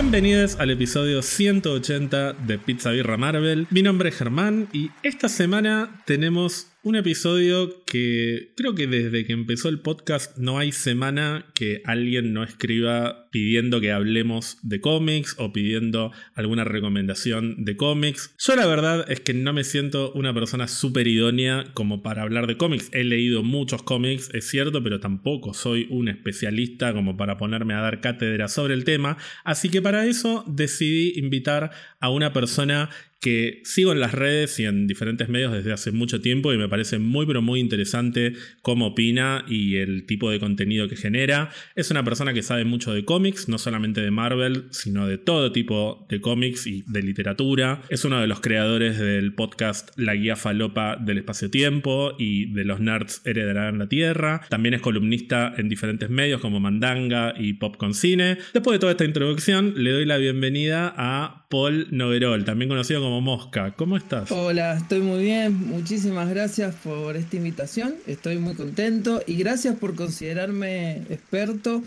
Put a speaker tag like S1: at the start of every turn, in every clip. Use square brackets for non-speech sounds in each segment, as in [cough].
S1: Bienvenidos al episodio 180 de Pizza Birra Marvel. Mi nombre es Germán y esta semana tenemos un episodio que creo que desde que empezó el podcast no hay semana que alguien no escriba pidiendo que hablemos de cómics o pidiendo alguna recomendación de cómics. Yo la verdad es que no me siento una persona súper idónea como para hablar de cómics. He leído muchos cómics, es cierto, pero tampoco soy un especialista como para ponerme a dar cátedra sobre el tema. Así que para eso decidí invitar a una persona que sigo en las redes y en diferentes medios desde hace mucho tiempo y me parece muy pero muy interesante cómo opina y el tipo de contenido que genera. Es una persona que sabe mucho de cómics, no solamente de Marvel, sino de todo tipo de cómics y de literatura. Es uno de los creadores del podcast La Guía Falopa del Espacio-Tiempo y de los nerds heredarán la Tierra. También es columnista en diferentes medios como Mandanga y Pop con Cine. Después de toda esta introducción, le doy la bienvenida a Paul Noverol, también conocido como Mosca. ¿Cómo estás?
S2: Hola, estoy muy bien. Muchísimas gracias por esta invitación. Estoy muy contento y gracias por considerarme experto.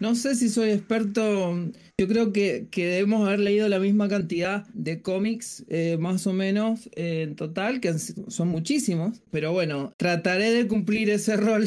S2: No sé si soy experto yo creo que, que, debemos haber leído la misma cantidad de cómics, eh, más o menos, eh, en total, que son muchísimos. Pero bueno, trataré de cumplir ese rol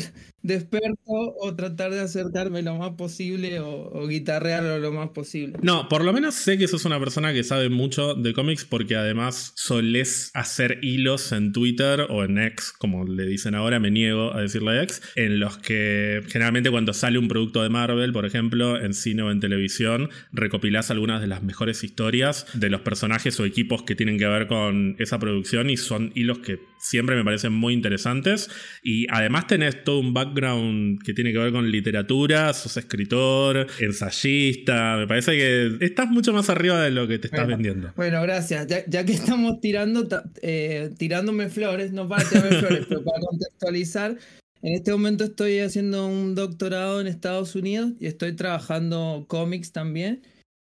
S2: de experto o tratar de acercarme lo más posible o, o guitarrearlo lo más posible.
S1: No, por lo menos sé que sos una persona que sabe mucho de cómics porque además solés hacer hilos en Twitter o en X, como le dicen ahora, me niego a decirle X, en los que generalmente cuando sale un producto de Marvel, por ejemplo, en cine o en televisión, recopilás algunas de las mejores historias de los personajes o equipos que tienen que ver con esa producción y son hilos que siempre me parecen muy interesantes. Y además tenés todo un background que tiene que ver con literatura, sos escritor, ensayista, me parece que estás mucho más arriba de lo que te estás vendiendo.
S2: Bueno, gracias. Ya, que estamos tirando, eh, tirándome flores, no para tirarme flores, pero para contextualizar. En este momento estoy haciendo un doctorado en Estados Unidos y estoy trabajando cómics también.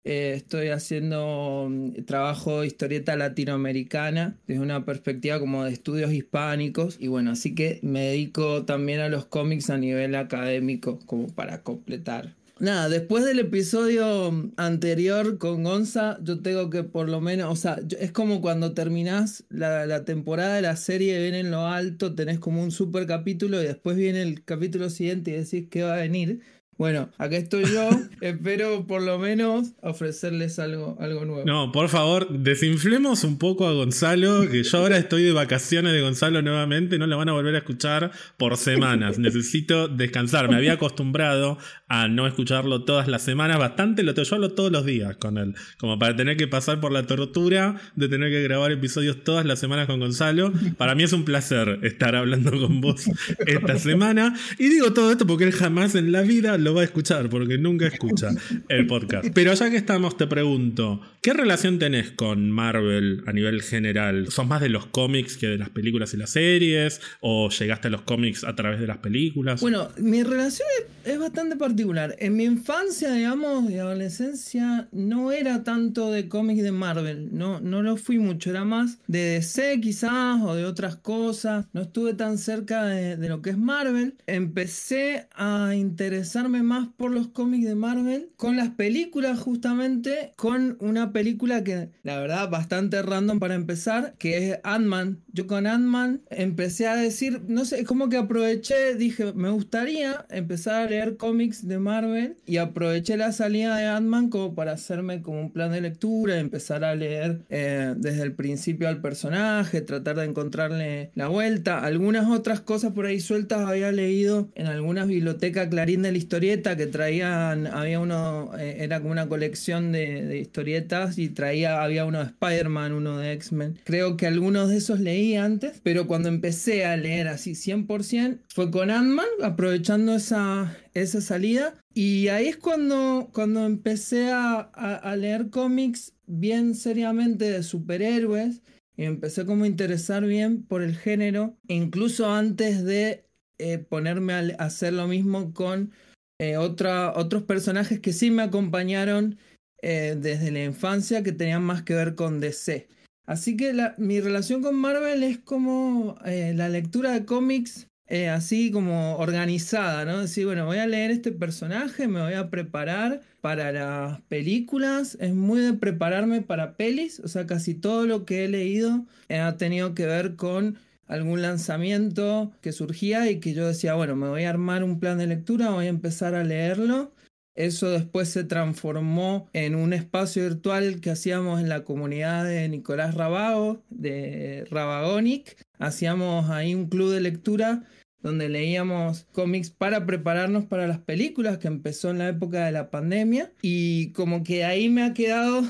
S2: Eh, estoy haciendo mm, trabajo historieta latinoamericana desde una perspectiva como de estudios hispánicos. Y bueno, así que me dedico también a los cómics a nivel académico como para completar Nada, después del episodio anterior con Gonza, yo tengo que por lo menos, o sea, es como cuando terminás la, la, temporada de la serie, ven en lo alto, tenés como un super capítulo y después viene el capítulo siguiente y decís qué va a venir. Bueno, acá estoy yo. [laughs] Espero por lo menos ofrecerles algo, algo nuevo.
S1: No, por favor, desinflemos un poco a Gonzalo, que yo ahora estoy de vacaciones de Gonzalo nuevamente, no lo van a volver a escuchar por semanas. Necesito descansar. Me había acostumbrado a no escucharlo todas las semanas, bastante lo yo hablo todos los días con él, como para tener que pasar por la tortura de tener que grabar episodios todas las semanas con Gonzalo. Para mí es un placer estar hablando con vos esta semana. Y digo todo esto porque él jamás en la vida lo va a escuchar porque nunca escucha el podcast. Pero ya que estamos, te pregunto, ¿qué relación tenés con Marvel a nivel general? ¿Sos más de los cómics que de las películas y las series? ¿O llegaste a los cómics a través de las películas?
S2: Bueno, mi relación es, bastante particular. En mi infancia, digamos, y adolescencia, no era tanto de cómics de Marvel. No, no lo fui mucho. Era más de DC quizás o de otras cosas. No estuve tan cerca de, de lo que es Marvel. Empecé a interesarme más por los cómics de Marvel, con las películas justamente, con una película que la verdad bastante random para empezar, que es Ant-Man. Yo con Ant-Man empecé a decir, no sé, como que aproveché, dije, me gustaría empezar a leer cómics de Marvel y aproveché la salida de Ant-Man como para hacerme como un plan de lectura, empezar a leer eh, desde el principio al personaje, tratar de encontrarle la vuelta. Algunas otras cosas por ahí sueltas había leído en algunas bibliotecas Clarín de la historia que traían, había uno, eh, era como una colección de, historietas y traía, había uno de Spider-Man, uno de X-Men. Creo que algunos de esos leí antes, pero cuando empecé a leer así 100% fue con Ant-Man, aprovechando esa, esa salida. Y ahí es cuando, cuando empecé a, a leer cómics bien seriamente de superhéroes y empecé como a interesar bien por el género, incluso antes de eh, ponerme a hacer lo mismo con eh, otros personajes que sí me acompañaron eh, desde la infancia que tenían más que ver con DC. Así que mi relación con Marvel es como eh, la lectura de cómics así como organizada, ¿no? Decir, bueno, voy a leer este personaje, me voy a preparar para las películas, es muy de prepararme para pelis, o sea, casi todo lo que he leído ha tenido que ver con algún lanzamiento que surgía y que yo decía, bueno, me voy a armar un plan de lectura, voy a empezar a leerlo. Eso después se transformó en un espacio virtual que hacíamos en la comunidad de Nicolás Rabago, de Rabagonic. Hacíamos ahí un club de lectura donde leíamos cómics para prepararnos para las películas que empezó en la época de la pandemia. Y como que ahí me ha quedado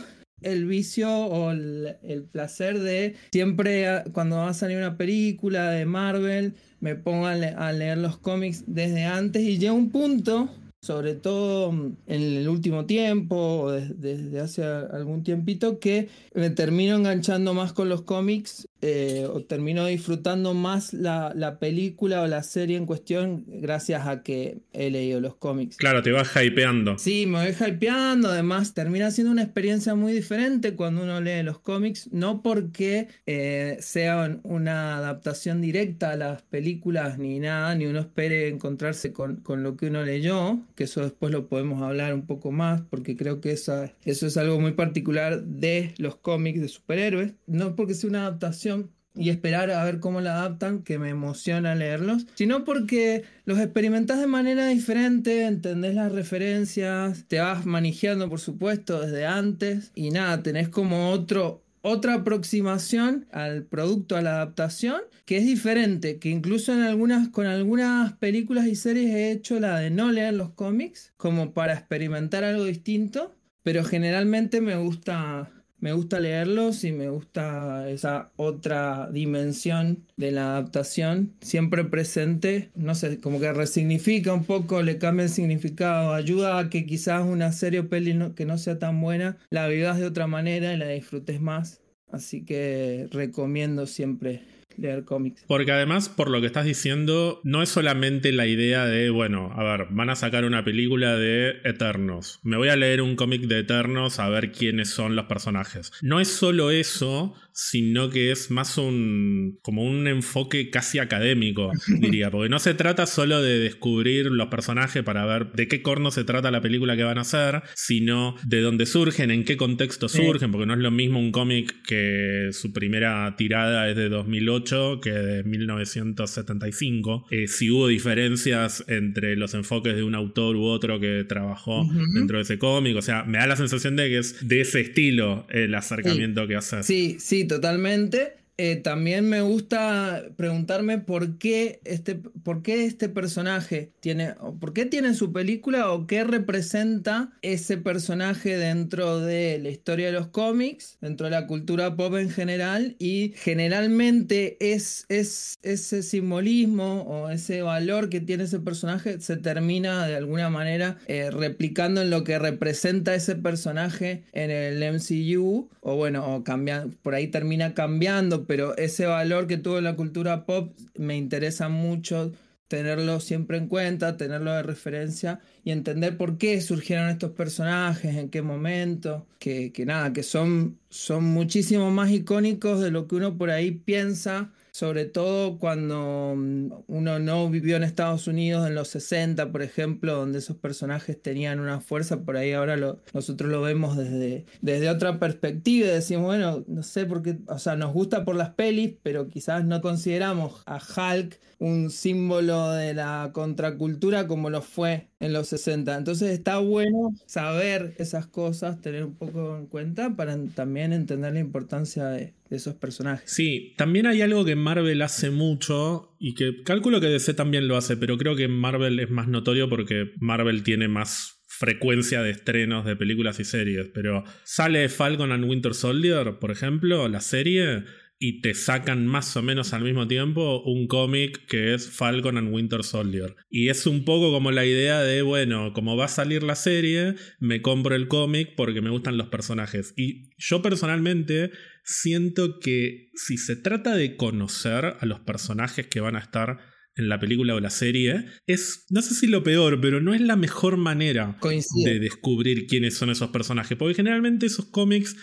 S2: el vicio o el, placer de siempre cuando va a salir una película de Marvel, me pongo a, leer los cómics desde antes y llega un punto, sobre todo en el último tiempo o desde hace algún tiempito, que me termino enganchando más con los cómics eh, o termino disfrutando más la, la, película o la serie en cuestión gracias a que he leído los cómics.
S1: Claro, te vas hypeando.
S2: Sí, me voy hypeando, además termina siendo una experiencia muy diferente cuando uno lee los cómics, no porque eh, sea una adaptación directa a las películas ni nada, ni uno espere encontrarse con, con, lo que uno leyó, que eso después lo podemos hablar un poco más, porque creo que eso es algo muy particular de los cómics de superhéroes, no porque sea una adaptación, y esperar a ver cómo la adaptan, que me emociona leerlos, sino porque los experimentas de manera diferente, entendés las referencias, te vas manejando por supuesto desde antes y nada, tenés como otro otra aproximación al producto, a la adaptación, que es diferente, que incluso en algunas, con algunas películas y series he hecho la de no leer los cómics, como para experimentar algo distinto, pero generalmente me gusta me gusta leerlos y me gusta esa otra dimensión de la adaptación, siempre presente, no sé, como que resignifica un poco, le cambia el significado, ayuda a que quizás una serie o peli que no sea tan buena, la vivas de otra manera y la disfrutes más. Así que recomiendo siempre leer cómics.
S1: Porque además, por lo que estás diciendo, no es solamente la idea de, bueno, a ver, van a sacar una película de Eternos. Me voy a leer un cómic de Eternos a ver quiénes son los personajes. No es solo eso, sino que es más un como un enfoque casi académico, [laughs] diría, porque no se trata solo de descubrir los personajes para ver de qué corno se trata la película que van a hacer, sino de dónde surgen, en qué contexto surgen, porque no es lo mismo un cómic que su primera tirada es de 2008 que de 1975, eh, si hubo diferencias entre los enfoques de un autor u otro que trabajó dentro de ese cómic, o sea, me da la sensación de que es de ese estilo el acercamiento que hace.
S2: Sí, sí, totalmente. Eh, también me gusta preguntarme por qué este, por qué este personaje tiene, por qué tiene su película o qué representa ese personaje dentro de la historia de los cómics, dentro de la cultura pop en general y generalmente es, es ese simbolismo o ese valor que tiene ese personaje se termina de alguna manera eh, replicando en lo que representa ese personaje en el MCU o bueno, o por ahí termina cambiando pero ese valor que tuvo la cultura pop me interesa mucho tenerlo siempre en cuenta, tenerlo de referencia y entender por qué surgieron estos personajes, en qué momento, que, que nada, que son, son muchísimo más icónicos de lo que uno por ahí piensa sobre todo cuando mm, uno no vivió en Estados Unidos en los 60, por ejemplo, donde esos personajes tenían una fuerza, por ahí ahora lo, nosotros lo vemos desde, desde otra perspectiva y decimos, bueno, no sé por qué, o sea, nos gusta por las pelis, pero quizás no consideramos a Hulk un símbolo de la contracultura como lo fue en los 60. Entonces está bueno saber esas cosas, tener un poco en cuenta para también entender la importancia de, esos personajes.
S1: Sí, también hay algo que Marvel hace mucho y que calculo que DC también lo hace, pero creo que Marvel es más notorio porque Marvel tiene más frecuencia de estrenos de películas y series, pero sale Falcon and Winter Soldier, por ejemplo, la serie, y te sacan más o menos al mismo tiempo un cómic que es Falcon and Winter Soldier. Y es un poco como la idea de, bueno, como va a salir la serie, me compro el cómic porque me gustan los personajes. Y yo personalmente siento que si se trata de conocer a los personajes que van a estar en la película o la serie, es, no sé si lo peor, pero no es la mejor manera de descubrir quiénes son esos personajes. Porque generalmente esos cómics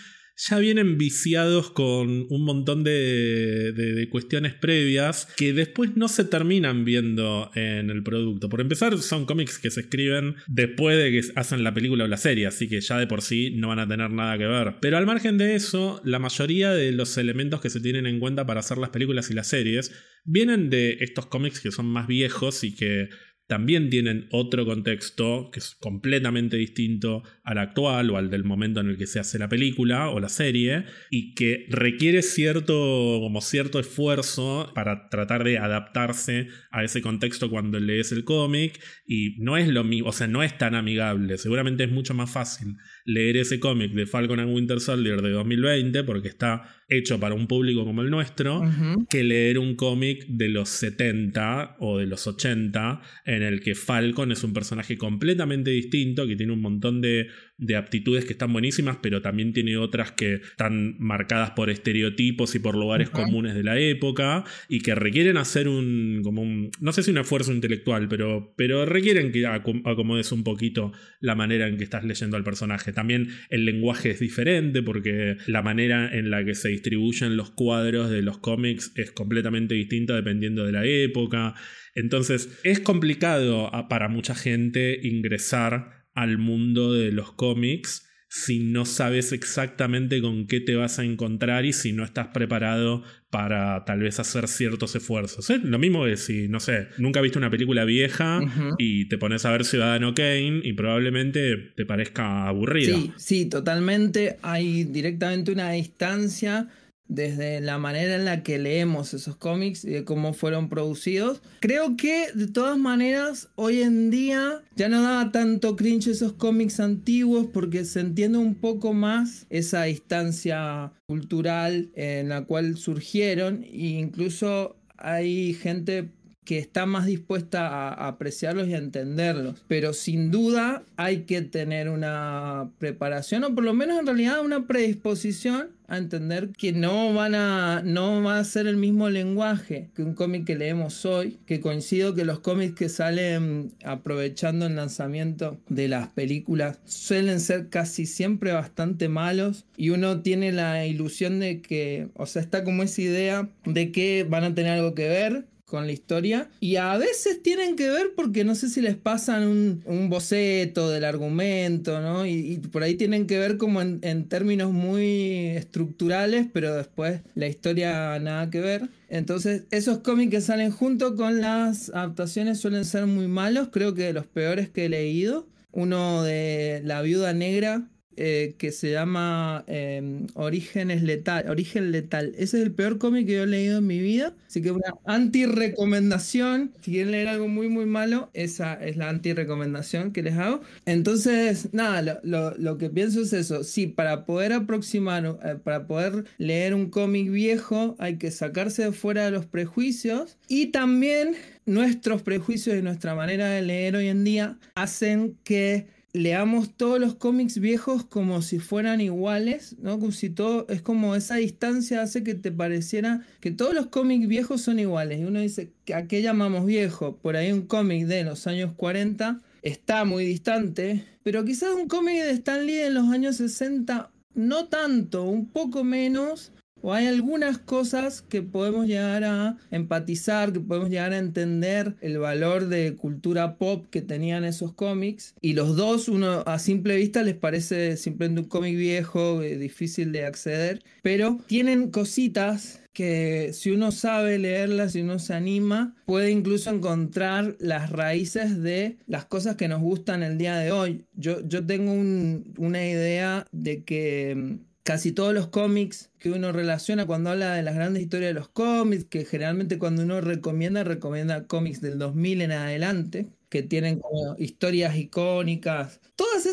S1: ya vienen viciados con un montón de, cuestiones previas que después no se terminan viendo en el producto. Por empezar, son cómics que se escriben después de que hacen la película o la serie, así que ya de por sí no van a tener nada que ver. Pero al margen de eso, la mayoría de los elementos que se tienen en cuenta para hacer las películas y las series vienen de estos cómics que son más viejos y que también tienen otro contexto que es completamente distinto al actual o al del momento en el que se hace la película o la serie y que requiere cierto como cierto esfuerzo para tratar de adaptarse a ese contexto cuando lees el cómic y no es lo mismo, o sea, no es tan amigable, seguramente es mucho más fácil leer ese cómic de Falcon and Winter Soldier de 2020 porque está hecho para un público como el nuestro que leer un cómic de los 70 o de los 80 en el que Falcon es un personaje completamente distinto, que tiene un montón de, aptitudes que están buenísimas, pero también tiene otras que están marcadas por estereotipos y por lugares comunes de la época y que requieren hacer un, como un, no sé si un esfuerzo intelectual, pero, pero requieren que acomodes un poquito la manera en que estás leyendo al personaje. También el lenguaje es diferente porque la manera en la que se distribuyen los cuadros de los cómics es completamente distinta dependiendo de la época. Entonces es complicado para mucha gente ingresar al mundo de los cómics si no sabes exactamente con qué te vas a encontrar y si no estás preparado para tal vez hacer ciertos esfuerzos. Lo mismo es si, no sé, nunca viste una película vieja y te pones a ver Ciudadano Kane y probablemente te parezca aburrida.
S2: Sí, sí, totalmente. Hay directamente una distancia desde la manera en la que leemos esos cómics y de cómo fueron producidos. Creo que de todas maneras hoy en día ya no da tanto cringe esos cómics antiguos porque se entiende un poco más esa distancia cultural en la cual surgieron e incluso hay gente que está más dispuesta a apreciarlos y a entenderlos. Pero sin duda hay que tener una preparación o por lo menos en realidad una predisposición a entender que no van a no va a ser el mismo lenguaje que un cómic que leemos hoy, que coincido que los cómics que salen aprovechando el lanzamiento de las películas suelen ser casi siempre bastante malos y uno tiene la ilusión de que, o sea, está como esa idea de que van a tener algo que ver con la historia. Y a veces tienen que ver porque no sé si les pasan un, boceto del argumento, ¿no? Y, por ahí tienen que ver como en, en, términos muy estructurales, pero después la historia nada que ver. Entonces, esos cómics que salen junto con las adaptaciones suelen ser muy malos, creo que de los peores que he leído. Uno de La Viuda Negra, eh, que se llama eh, Orígenes Letal, Origen Letal. Ese es el peor cómic que yo he leído en mi vida. Así que una anti-recomendación. Si quieren leer algo muy, muy malo, esa es la anti-recomendación que les hago. Entonces, nada, lo, que pienso es eso. Sí, para poder aproximar, eh, para poder leer un cómic viejo, hay que sacarse de fuera de los prejuicios. Y también nuestros prejuicios y nuestra manera de leer hoy en día hacen que leamos todos los cómics viejos como si fueran iguales, ¿no? Como si todo, es como esa distancia hace que te pareciera que todos los cómics viejos son iguales. Y uno dice, ¿a qué llamamos viejo? Por ahí un cómic de los años 40 está muy distante, pero quizás un cómic de Stan Lee en los años 60 no tanto, un poco menos, o hay algunas cosas que podemos llegar a empatizar, que podemos llegar a entender el valor de cultura pop que tenían esos cómics. Y los dos, uno a simple vista les parece simplemente un cómic viejo, eh, difícil de acceder, pero tienen cositas que si uno sabe leerlas, si uno se anima, puede incluso encontrar las raíces de las cosas que nos gustan el día de hoy. Yo, yo tengo una idea de que mm, casi todos los cómics que uno relaciona cuando habla de las grandes historias de los cómics, que generalmente cuando uno recomienda, recomienda cómics del 2000 en adelante, que tienen como historias icónicas. Todos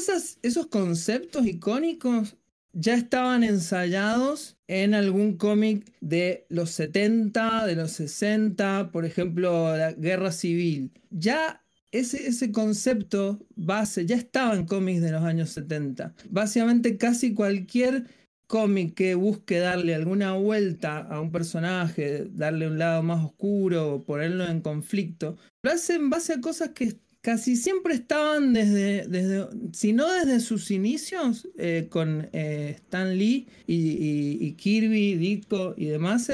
S2: esos conceptos icónicos ya estaban ensayados en algún cómic de los 70, de los 60, por ejemplo, la Guerra Civil. Ya ese, ese, concepto base ya estaba en cómics de los años 70. Básicamente casi cualquier cómic que busque darle alguna vuelta a un personaje, darle un lado más oscuro ponerlo en conflicto, lo hace en base a cosas que, casi siempre estaban desde, desde si no desde sus inicios, eh, con eh, Stan Lee y, Kirby, Ditko y demás,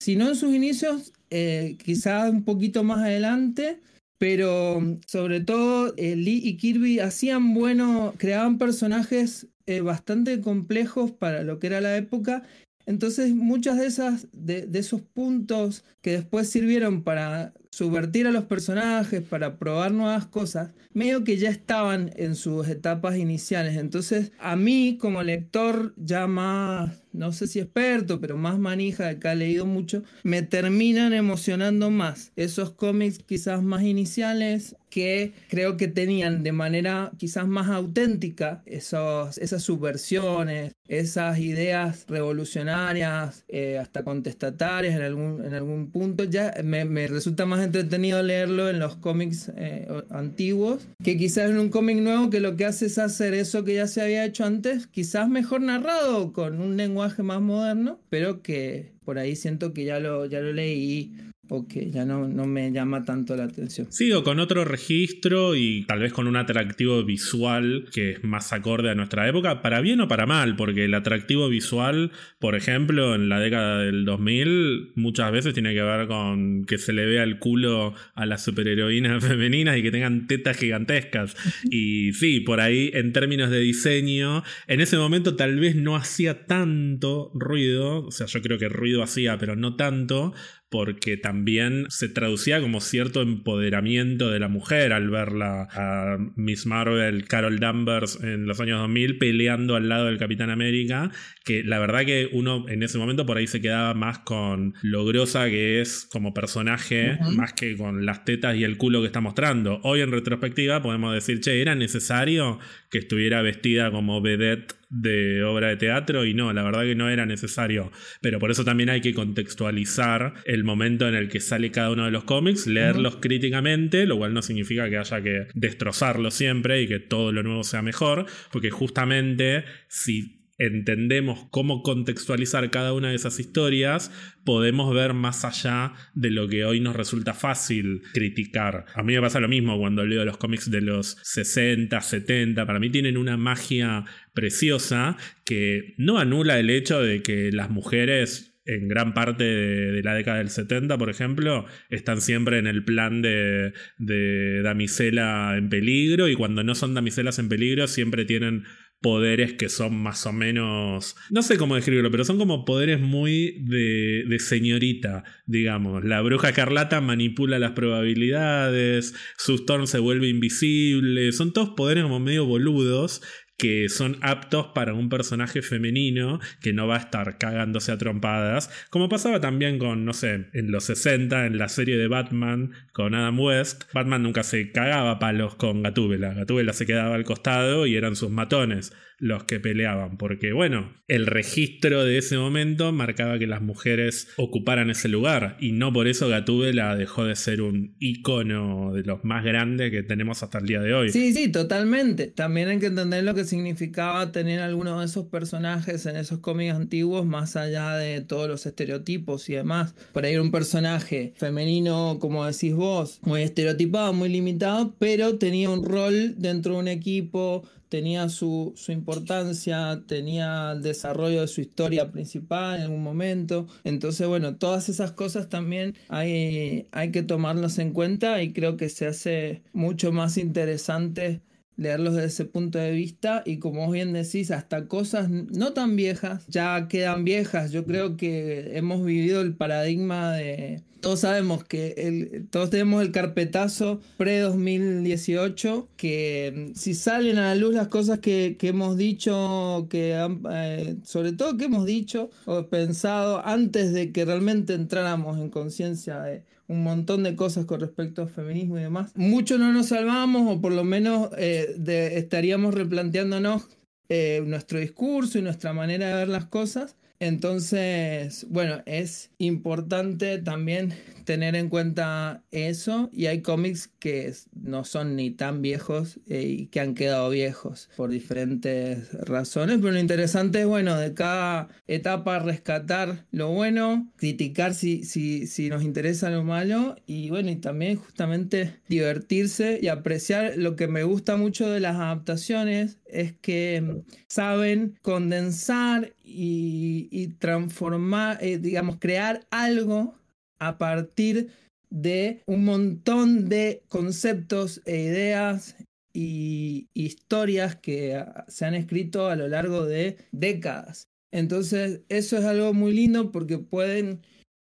S2: si no en sus inicios, quizás un poquito más adelante, pero sobre todo Lee y Kirby hacían bueno, creaban personajes bastante complejos para lo que era la época entonces, muchas de esas, de, esos puntos que después sirvieron para subvertir a los personajes, para probar nuevas cosas, medio que ya estaban en sus etapas iniciales. Entonces, a mí, como lector ya más, no sé si experto, pero más manija que ha leído mucho, me terminan emocionando más esos cómics quizás más iniciales, que creo que tenían de manera quizás más auténtica esos, esas subversiones, esas ideas revolucionarias, eh, hasta contestatarias en algún, en algún punto. Ya me, resulta más entretenido leerlo en los cómics eh, antiguos que quizás en un cómic nuevo que lo que hace es hacer eso que ya se había hecho antes, quizás mejor narrado, con un lenguaje más moderno, pero que por ahí siento que ya lo, ya lo leí o que ya no, no, me llama tanto la atención.
S1: Sigo con otro registro y tal vez con un atractivo visual que es más acorde a nuestra época, para bien o para mal, porque el atractivo visual, por ejemplo, en la década del 2000 muchas veces tiene que ver con que se le vea el culo a las superheroínas [laughs] femeninas y que tengan tetas gigantescas. [laughs] Y sí, por ahí en términos de diseño, en ese momento tal vez no hacía tanto ruido, o sea, yo creo que ruido hacía, pero no tanto, porque también se traducía como cierto empoderamiento de la mujer al verla a Miss Marvel, Carol Danvers en los años 2000 peleando al lado del Capitán América, que la verdad que uno en ese momento por ahí se quedaba más con lo grosa que es como personaje, más que con las tetas y el culo que está mostrando. Hoy en retrospectiva podemos decir, che, era necesario que estuviera vestida como vedette de obra de teatro y no, la verdad que no era necesario. Pero por eso también hay que contextualizar el momento en el que sale cada uno de los cómics, leerlos críticamente, lo cual no significa que haya que destrozarlos siempre y que todo lo nuevo sea mejor, porque justamente si entendemos cómo contextualizar cada una de esas historias, podemos ver más allá de lo que hoy nos resulta fácil criticar. A mí me pasa lo mismo cuando leo los cómics de los 60, 70, para mí tienen una magia preciosa que no anula el hecho de que las mujeres en gran parte de, la década del 70, por ejemplo, están siempre en el plan de, de damisela en peligro y cuando no son damiselas en peligro siempre tienen poderes que son más o menos, no sé cómo describirlo, pero son como poderes muy de, de señorita, digamos. La bruja escarlata manipula las probabilidades, su Storm se vuelve invisible, son todos poderes como medio boludos que son aptos para un personaje femenino que no va a estar cagándose a trompadas, como pasaba también con, no sé, en los 60, en la serie de Batman con Adam West, Batman nunca se cagaba palos con Gatúbela, Gatúbela se quedaba al costado y eran sus matones los que peleaban, porque bueno, el registro de ese momento marcaba que las mujeres ocuparan ese lugar y no por eso Gatúbela dejó de ser un icono de los más grandes que tenemos hasta el día de hoy.
S2: Sí, sí, totalmente. También hay que entender lo que significaba tener algunos de esos personajes en esos cómics antiguos más allá de todos los estereotipos y demás. Por ahí un personaje femenino, como decís vos, muy estereotipado, muy limitado, pero tenía un rol dentro de un equipo tenía su, importancia, tenía el desarrollo de su historia principal en algún momento. Entonces, bueno, todas esas cosas también hay, hay que tomarlas en cuenta y creo que se hace mucho más interesante leerlos desde ese punto de vista y como bien decís, hasta cosas no tan viejas ya quedan viejas. Yo creo que hemos vivido el paradigma de... Todos sabemos que todos tenemos el carpetazo pre-2018, que mm, si salen a la luz las cosas que, hemos dicho, que eh, sobre todo que hemos dicho o pensado antes de que realmente entráramos en conciencia de un montón de cosas con respecto al feminismo y demás. Mucho no nos salvamos o por lo menos eh, estaríamos replanteándonos eh, nuestro discurso y nuestra manera de ver las cosas. Entonces, bueno, es importante también tener en cuenta eso y hay cómics que no son ni tan viejos eh, y que han quedado viejos por diferentes razones, pero lo interesante es, bueno, de cada etapa rescatar lo bueno, criticar si, si, si nos interesa lo malo y bueno, y también justamente divertirse y apreciar. Lo que me gusta mucho de las adaptaciones es que saben condensar y, transformar, eh, digamos, crear algo a partir de un montón de conceptos e ideas y historias que se han escrito a lo largo de décadas. Entonces, eso es algo muy lindo porque pueden,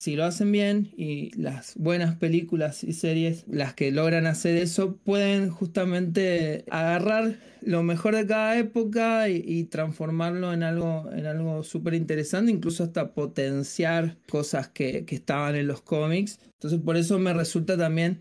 S2: si lo hacen bien, y las buenas películas y series, las que logran hacer eso, pueden justamente agarrar lo mejor de cada época y, transformarlo en algo, en algo súper interesante, incluso hasta potenciar cosas que, que estaban en los cómics. Entonces por eso me resulta también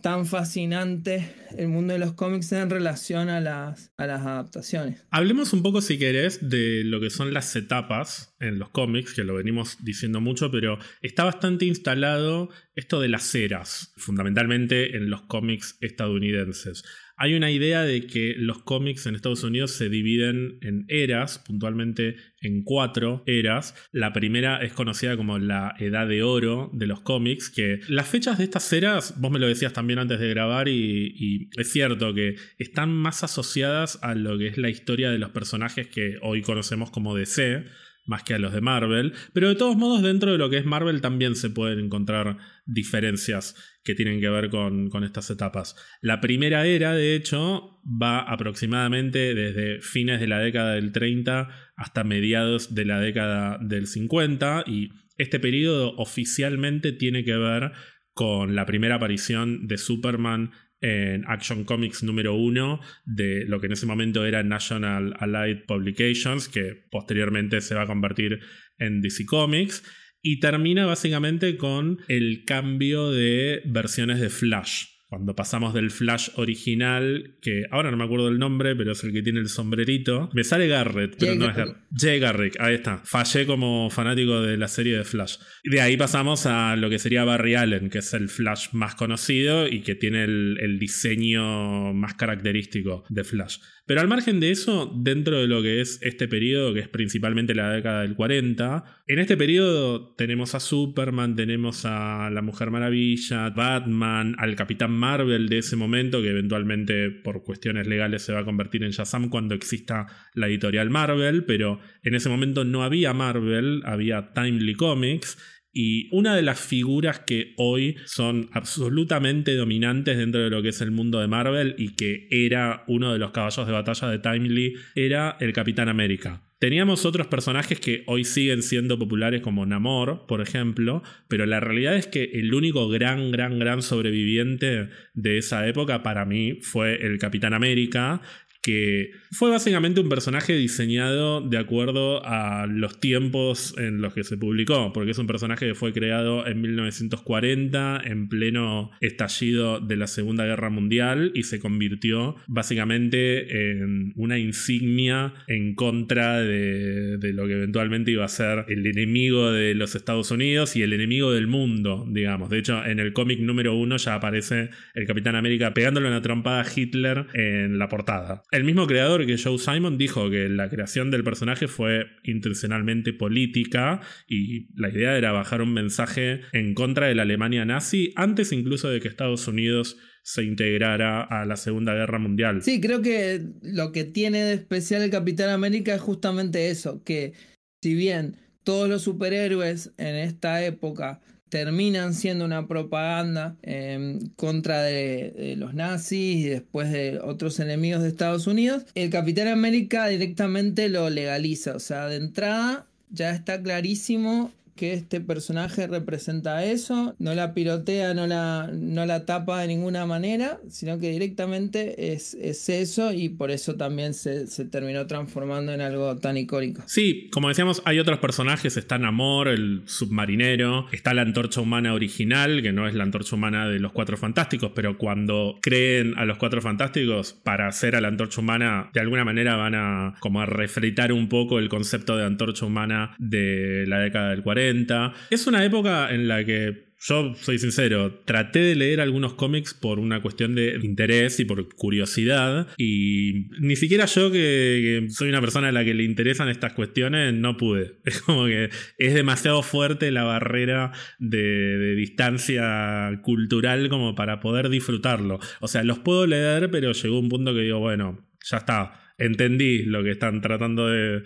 S2: tan fascinante el mundo de los cómics en relación a las, a las adaptaciones.
S1: Hablemos un poco, si querés, de lo que son las etapas en los cómics, que lo venimos diciendo mucho, pero está bastante instalado esto de las eras, fundamentalmente en los cómics estadounidenses. Hay una idea de que los cómics en Estados Unidos se dividen en eras, puntualmente en cuatro eras. La primera es conocida como la edad de oro de los cómics, que las fechas de estas eras, vos me lo decías también antes de grabar y, es cierto que están más asociadas a lo que es la historia de los personajes que hoy conocemos como DC más que a los de Marvel, pero de todos modos dentro de lo que es Marvel también se pueden encontrar diferencias que tienen que ver con, estas etapas. La primera era, de hecho, va aproximadamente desde fines de la década del 30 hasta mediados de la década del 50 y este periodo oficialmente tiene que ver con la primera aparición de Superman en Action Comics número uno de lo que en ese momento era National Allied Publications, que posteriormente se va a convertir en DC Comics. Y termina básicamente con el cambio de versiones de Flash. Cuando pasamos del Flash original, que ahora no me acuerdo del nombre, pero es el que tiene el sombrerito. Me sale Garrett, pero no es Garrett. Jay Garrick, ahí está. Fallé como fanático de la serie de Flash. De ahí pasamos a lo que sería Barry Allen, que es el Flash más conocido y que tiene el diseño más característico de Flash. Pero al margen de eso, dentro de lo que es este periodo, que es principalmente la década del 40, en este periodo tenemos a Superman, tenemos a la Mujer Maravilla, Batman, al Capitán Marvel de ese momento, que eventualmente por cuestiones legales se va a convertir en Shazam cuando exista la editorial Marvel, pero en ese momento no había Marvel, había Timely Comics y una de las figuras que hoy son absolutamente dominantes dentro de lo que es el mundo de Marvel y que era uno de los caballos de batalla de Timely era el Capitán América. Teníamos otros personajes que hoy siguen siendo populares como Namor, por ejemplo, pero la realidad es que el único gran, gran, gran sobreviviente de esa época para mí fue el Capitán América, que fue básicamente un personaje diseñado de acuerdo a los tiempos en los que se publicó, porque es un personaje que fue creado en 1940, en pleno estallido de la Segunda Guerra Mundial, y se convirtió básicamente en una insignia en contra de, lo que eventualmente iba a ser el enemigo de los Estados Unidos y el enemigo del mundo, digamos. De hecho, en el cómic número uno ya aparece el Capitán América pegándole una trompada a Hitler en la portada. El mismo creador que Joe Simon dijo que la creación del personaje fue intencionalmente política y la idea era bajar un mensaje en contra de la Alemania nazi antes incluso de que Estados Unidos se integrara a la Segunda Guerra Mundial.
S2: Sí, creo que lo que tiene de especial el Capitán América es justamente eso, que si bien todos los superhéroes en esta época terminan siendo una propaganda en contra de, los nazis y después de otros enemigos de Estados Unidos, el Capitán América directamente lo legaliza. O sea, de entrada ya está clarísimo que este personaje representa eso, no la pirotea, no la, no la tapa de ninguna manera, sino que directamente es, es eso y por eso también se, se, terminó transformando en algo tan icónico.
S1: Sí, como decíamos, hay otros personajes, está Namor, el submarinero, está la antorcha humana original, que no es la antorcha humana de los Cuatro Fantásticos, pero cuando creen a los Cuatro Fantásticos para hacer a la antorcha humana, de alguna manera van a como a refritar un poco el concepto de antorcha humana de la década del 40. Es una época en la que yo soy sincero, traté de leer algunos cómics por una cuestión de interés y por curiosidad. Y ni siquiera yo, que, soy una persona a la que le interesan estas cuestiones, no pude. [laughs] Es como que es demasiado fuerte la barrera de, de distancia cultural como para poder disfrutarlo. O sea, los puedo leer, pero llegó un punto que digo, bueno, ya está entendí lo que están tratando de,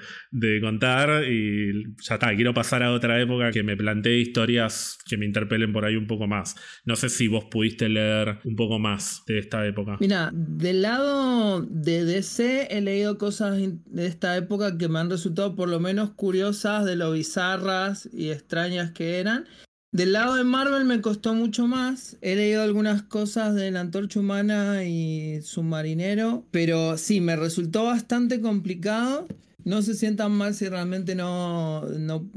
S1: contar y ya está, quiero pasar a otra época que me plantee historias que me interpelen por ahí un poco más. No sé si vos pudiste leer un poco más de esta época.
S2: Mira, del lado de DC he leído cosas de esta época que me han resultado por lo menos curiosas de lo bizarras y extrañas que eran. Del lado de Marvel me costó mucho más. He leído algunas cosas de la antorcha humana y submarinero, pero sí, me resultó bastante complicado. No se sientan mal si realmente no, no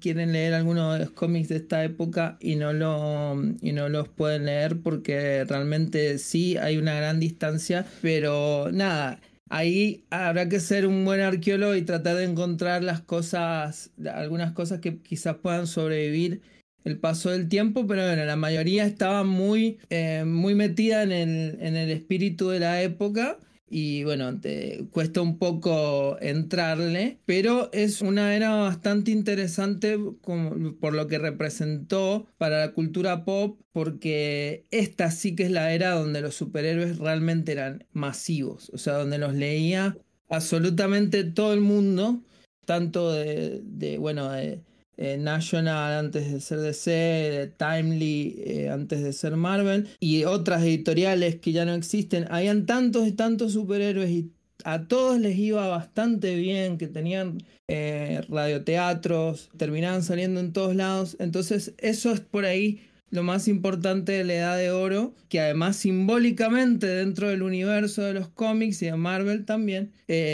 S2: quieren leer alguno de cómics de esta época y no, lo, y no los pueden leer porque realmente sí hay una gran distancia, pero nada. Ahí habrá que ser un buen arqueólogo y tratar de encontrar las cosas, algunas cosas que quizás puedan sobrevivir el paso del tiempo, pero bueno, la mayoría estaba muy, eh, muy metida en el, en el espíritu de la época y bueno, cuesta un poco entrarle, pero es una era bastante interesante como, por lo que representó para la cultura pop, porque esta sí que es la era donde los superhéroes realmente eran masivos, o sea, donde los leía absolutamente todo el mundo, tanto de, de bueno, de eh, National antes de ser DC, Timely eh, antes de ser Marvel, y otras editoriales que ya no existen. Habían tantos y tantos superhéroes y a todos les iba bastante bien, que tenían eh, radioteatros, terminaban saliendo en todos lados. Entonces eso es por ahí lo más importante de la Edad de Oro, que además simbólicamente dentro del universo de los cómics y de Marvel también,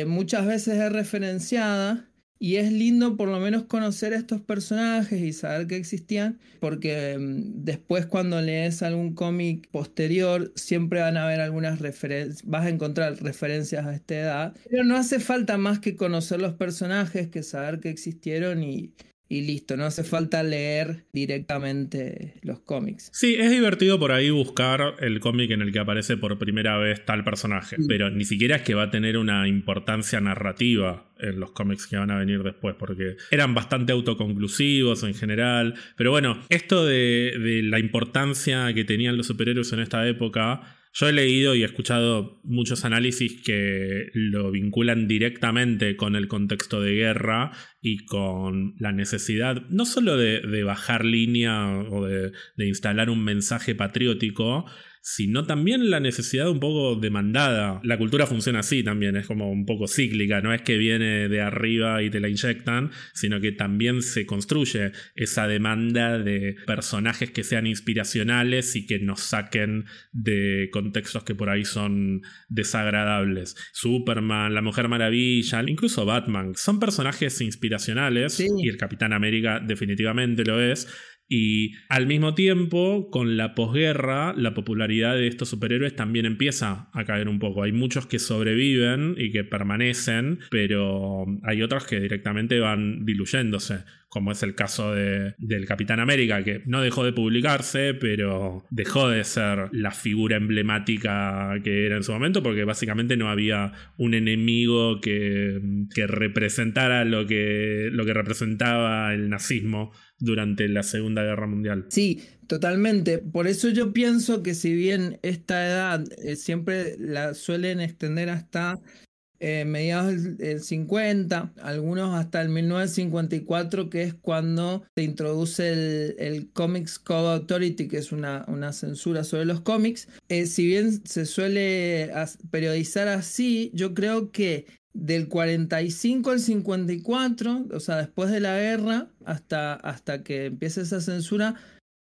S2: muchas veces es referenciada y es lindo por lo menos conocer a estos personajes y saber que existían, porque mm, después cuando lees algún cómic posterior siempre van a haber algunas referencias, vas a encontrar referencias a esta edad, pero no hace falta más que conocer los personajes, que saber que existieron y, y listo, no hace falta leer directamente los cómics.
S1: Sí, es divertido por ahí buscar el cómic en el que aparece por primera vez tal personaje, pero ni siquiera es que va a tener una importancia narrativa en los cómics que van a venir después, porque eran bastante autoconclusivos en general. Pero bueno, esto de, de la importancia que tenían los superhéroes en esta época yo he leído y he escuchado muchos análisis que lo vinculan directamente con el contexto de guerra y con la necesidad no solo de, bajar línea o de, de instalar un mensaje patriótico, sino también la necesidad un poco demandada. La cultura funciona así también, es como un poco cíclica, no es que viene de arriba y te la inyectan, sino que también se construye esa demanda de personajes que sean inspiracionales y que nos saquen de contextos que por ahí son desagradables. Superman, la Mujer Maravilla, incluso Batman, son personajes inspiracionales y el Capitán América definitivamente lo es y al mismo tiempo, con la posguerra, la popularidad de estos superhéroes también empieza a caer un poco. Hay muchos que sobreviven y que permanecen, pero hay otros que directamente van diluyéndose, como es el caso de, del Capitán América, que no dejó de publicarse, pero dejó de ser la figura emblemática que era en su momento, porque básicamente no había un enemigo que, que representara lo que, lo que representaba el nazismo durante la Segunda Guerra Mundial.
S2: Sí, totalmente. Por eso yo pienso que si bien esta edad eh, siempre la suelen extender hasta eh, mediados del, 50, algunos hasta el 1954, que es cuando se introduce el, Comics Code Authority, que es una, una censura sobre los cómics. Eh, si bien se suele periodizar así, yo creo que del 45 al 54, o sea, después de la guerra, hasta, hasta que empiece esa censura,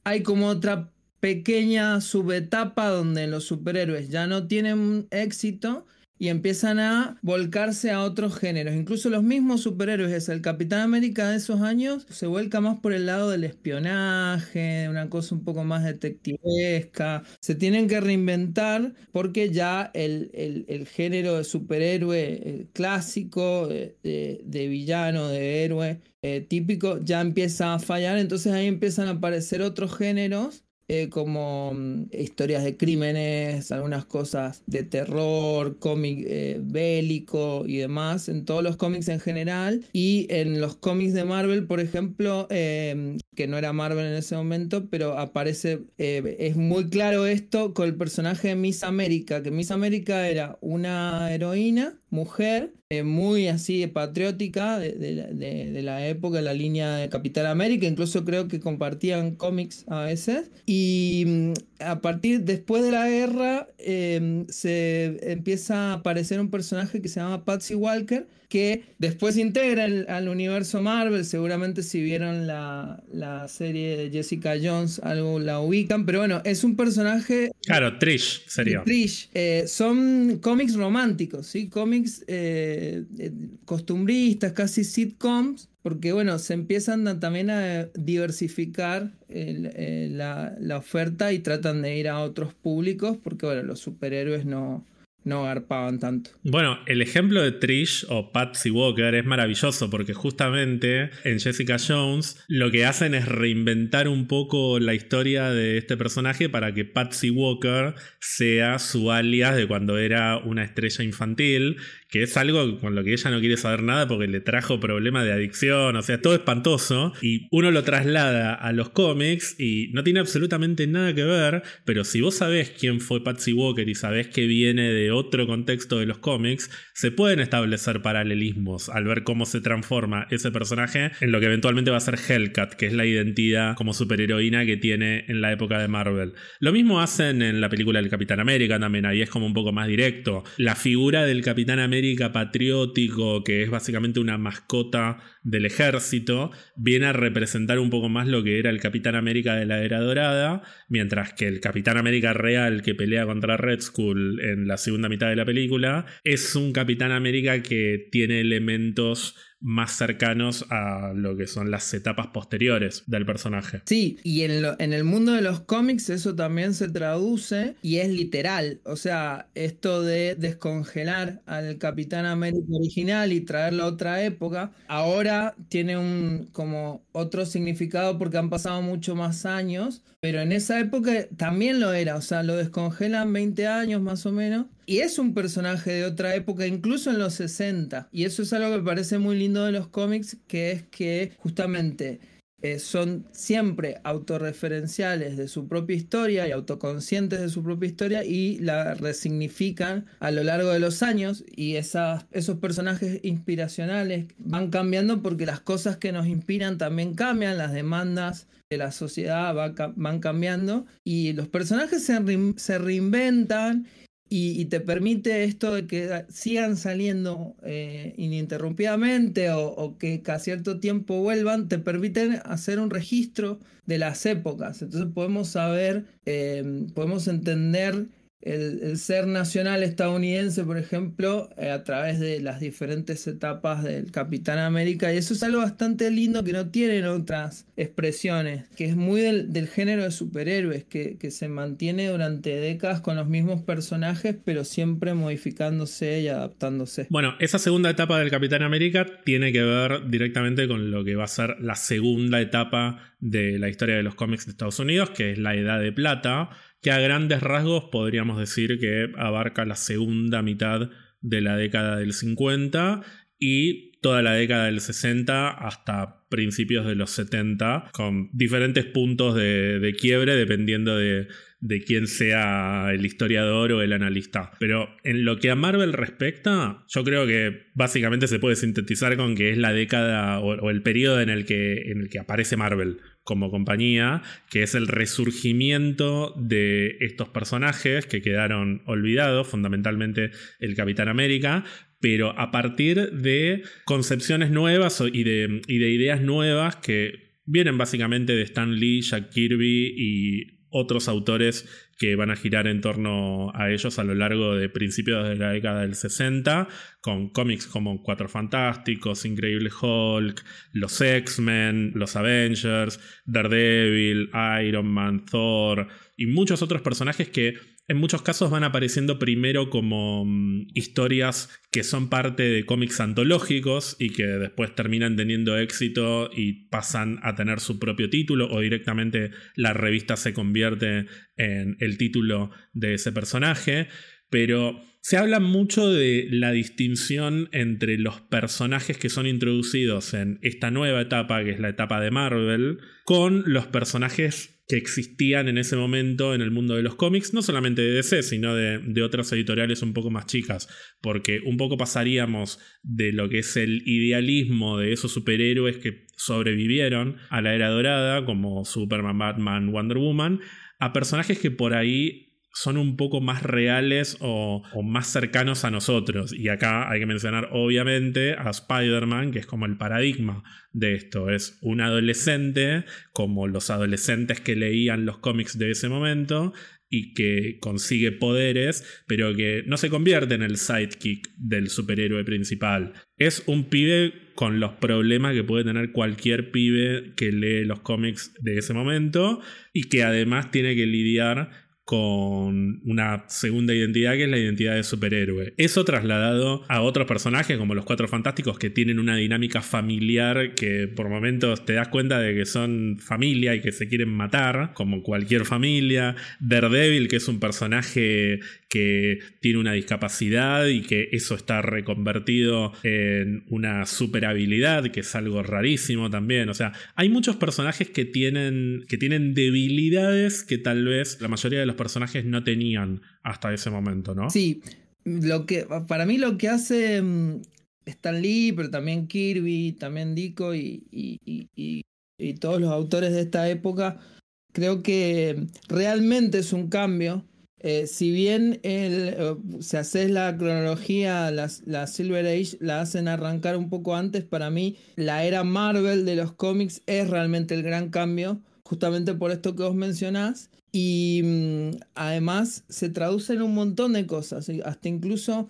S2: hay como otra pequeña subetapa donde los superhéroes ya no tienen éxito y empiezan a volcarse a otros géneros. Incluso los mismos superhéroes, el Capitán América de esos años, se vuelca más por el lado del espionaje, una cosa un poco más detectivesca. Se tienen que reinventar porque ya el, género de superhéroe clásico, de, villano, de héroe eh, típico, ya empieza a fallar. Entonces ahí empiezan a aparecer otros géneros eh, como mm, historias de crímenes, algunas cosas de terror, cómic eh, bélico y demás, en todos los cómics en general. Y en los cómics de Marvel, por ejemplo, em, que no era Marvel en ese momento, pero aparece, eh, es muy claro esto con el personaje de Miss América, que Miss América era una heroína, mujer, eh, muy así patriótica de, la época, de la línea de Capitán América, incluso creo que compartían cómics a veces. Y mm, a partir, después de la guerra, em, se empieza a aparecer un personaje que se llama Patsy Walker, que después integra al universo Marvel. Seguramente si vieron la, serie de Jessica Jones, algo la ubican. Pero bueno, es un personaje.
S1: Claro, Trish sería.
S2: Trish. Eh, son cómics románticos, ¿sí? Cómics eh, eh, costumbristas, casi sitcoms. Porque bueno, se empiezan también a diversificar la, la oferta y tratan de ir a otros públicos. Porque bueno, los superhéroes no, no garpaban tanto.
S1: Bueno, el ejemplo de Trish o Patsy Walker es maravilloso porque justamente en Jessica Jones lo que hacen es reinventar un poco la historia de este personaje para que Patsy Walker sea su alias de cuando era una estrella infantil que es algo con lo que ella no quiere saber nada porque le trajo problemas de adicción, o sea, todo espantoso, y uno lo traslada a los cómics y no tiene absolutamente nada que ver, pero si vos sabés quién fue Patsy Walker y sabés que viene de otro contexto de los cómics, se pueden establecer paralelismos al ver cómo se transforma ese personaje en lo que eventualmente va a ser Hellcat, que es la identidad como superheroína que tiene en la época de Marvel. Lo mismo hacen en la película del Capitán América también, ahí es como un poco más directo. La figura del Capitán América patriótico, que es básicamente una mascota del ejército, viene a representar un poco más lo que era el Capitán América de la Era Dorada, mientras que el Capitán América real que pelea contra Red Skull en la segunda mitad de la película es un Capitán América que tiene elementos más cercanos a lo que son las etapas posteriores del personaje.
S2: Sí, y en, el mundo de los cómics eso también se traduce y es literal. O sea, esto de descongelar al Capitán América original y traerlo a otra época, ahora tiene un como otro significado porque han pasado mucho más años, pero en esa época también lo era. O sea, lo descongelan 20 años más o menos. Y es un personaje de otra época, incluso en los 60. Y eso es algo que parece muy lindo de los cómics, que es que justamente eh, son siempre autorreferenciales de su propia historia y autoconscientes de su propia historia y la resignifican a lo largo de los años y esas, esos personajes inspiracionales van cambiando porque las cosas que nos inspiran también cambian, las demandas de la sociedad van cambiando y los personajes se, se reinventan y, te permite esto de que sigan saliendo eh, ininterrumpidamente o, que cada cierto tiempo vuelvan, te permiten hacer un registro de las épocas. Entonces podemos saber, eh, podemos entender el, ser nacional estadounidense, por ejemplo, eh, a través de las diferentes etapas del Capitán América. Y eso es algo bastante lindo que no tienen otras expresiones, que es muy del, género de superhéroes, que, que, se mantiene durante décadas con los mismos personajes, pero siempre modificándose y adaptándose.
S1: Bueno, esa segunda etapa del Capitán América tiene que ver directamente con lo que va a ser la segunda etapa de la historia de los cómics de Estados Unidos, que es la Edad de Plata que a grandes rasgos podríamos decir que abarca la segunda mitad de la década del 50 y toda la década del 60 hasta principios de los 70, con diferentes puntos de, quiebre dependiendo de, quién sea el historiador o el analista. Pero en lo que a Marvel respecta, yo creo que básicamente se puede sintetizar con que es la década o, el periodo en el, que, en el que aparece Marvel como compañía, que es el resurgimiento de estos personajes que quedaron olvidados, fundamentalmente el Capitán América, pero a partir de concepciones nuevas y de, y de ideas nuevas que vienen básicamente de Stan Lee, Jack Kirby y otros autores que van a girar en torno a ellos a lo largo de principios de la década del 60, con cómics como Cuatro Fantásticos, Increíble Hulk, los X-Men, los Avengers, Daredevil, Iron Man, Thor y muchos otros personajes que en muchos casos van apareciendo primero como mm, historias que son parte de cómics antológicos y que después terminan teniendo éxito y pasan a tener su propio título o directamente la revista se convierte en el título de ese personaje. Pero se habla mucho de la distinción entre los personajes que son introducidos en esta nueva etapa, que es la etapa de Marvel, con los personajes que existían en ese momento en el mundo de los cómics, no solamente de DC, sino de, otras editoriales un poco más chicas, porque un poco pasaríamos de lo que es el idealismo de esos superhéroes que sobrevivieron a la era dorada, como Superman, Batman, Wonder Woman, a personajes que por ahí son un poco más reales o, más cercanos a nosotros. Y acá hay que mencionar obviamente a Spider-Man, que es como el paradigma de esto. Es un adolescente, como los adolescentes que leían los cómics de ese momento, y que consigue poderes, pero que no se convierte en el sidekick del superhéroe principal. Es un pibe con los problemas que puede tener cualquier pibe que lee los cómics de ese momento y que además tiene que lidiar con una segunda identidad que es la identidad de superhéroe. Eso trasladado a otros personajes como los Cuatro Fantásticos que tienen una dinámica familiar que por momentos te das cuenta de que son familia y que se quieren matar, como cualquier familia. Daredevil, que es un personaje que tiene una discapacidad y que eso está reconvertido en una super habilidad, que es algo rarísimo también. O sea, hay muchos personajes que tienen, que tienen debilidades que tal vez la mayoría de los personajes no tenían hasta ese momento, ¿no?
S2: Sí, lo que, para mí lo que hace mm, Stan Lee, pero también Kirby, también Dico y, todos los autores de esta época, creo que realmente es un cambio eh, si bien el, eh, si haces la cronología, la, Silver Age la hacen arrancar un poco antes, para mí la era Marvel de los cómics es realmente el gran cambio, justamente por esto que vos mencionás. Y mm, además se traduce en un montón de cosas, hasta incluso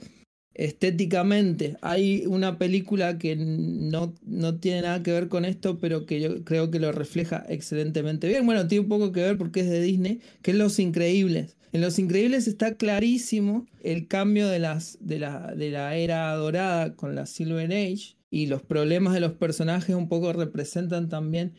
S2: estéticamente. Hay una película que no, no, tiene nada que ver con esto, pero que yo creo que lo refleja excelentemente bien. Bueno, tiene un poco que ver porque es de Disney, que es Los Increíbles. En Los Increíbles está clarísimo el cambio de, las, de, la, de la era dorada con la Silver Age y los problemas de los personajes un poco representan también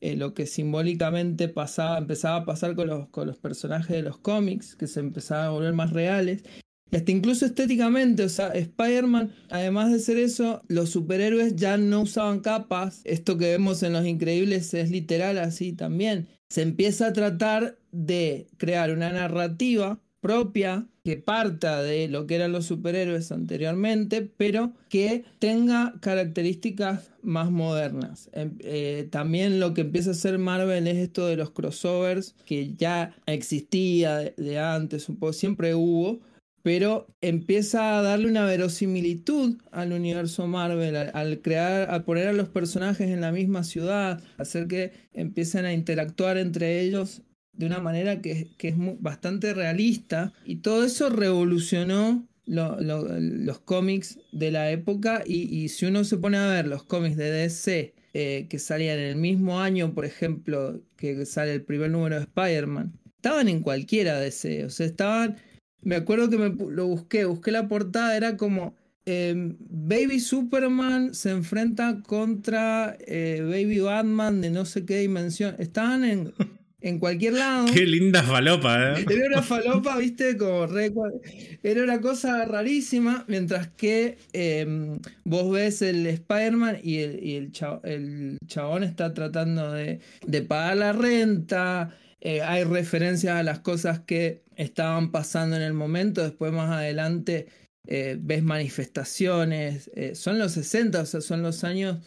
S2: eh, lo que simbólicamente pasaba, empezaba a pasar con los, con los personajes de los cómics, que se empezaban a volver más reales. Y hasta incluso estéticamente, o sea, Spider-Man, además de ser eso, los superhéroes ya no usaban capas. Esto que vemos en Los Increíbles es literal así también. Se empieza a tratar de crear una narrativa propia que parta de lo que eran los superhéroes anteriormente, pero que tenga características más modernas. Em, eh, también lo que empieza a hacer Marvel es esto de los crossovers, que ya existía de, antes, un poco, siempre hubo, pero empieza a darle una verosimilitud al universo Marvel, al, crear, al poner a los personajes en la misma ciudad, hacer que empiecen a interactuar entre ellos de una manera que, es bastante realista. Y todo eso revolucionó los cómics de la época. Y, si uno se pone a ver los cómics de DC eh, que salían en el mismo año, por ejemplo, que sale el primer número de Spider-Man, estaban en cualquiera DC. O sea, estaban. Me acuerdo que me, lo busqué, busqué la portada, era como. Em, Baby Superman se enfrenta contra eh, Baby Batman de no sé qué dimensión. Estaban en, en cualquier lado.
S1: Qué linda falopa,
S2: ¿eh? Era una falopa, viste, como re... Era una cosa rarísima, mientras que em, vos ves el Spider-Man y, el, y el, chabón está tratando de, pagar la renta. Eh, hay referencias a las cosas que estaban pasando en el momento. Después, más adelante, eh, ves manifestaciones. Eh, son los 60, o sea, son los años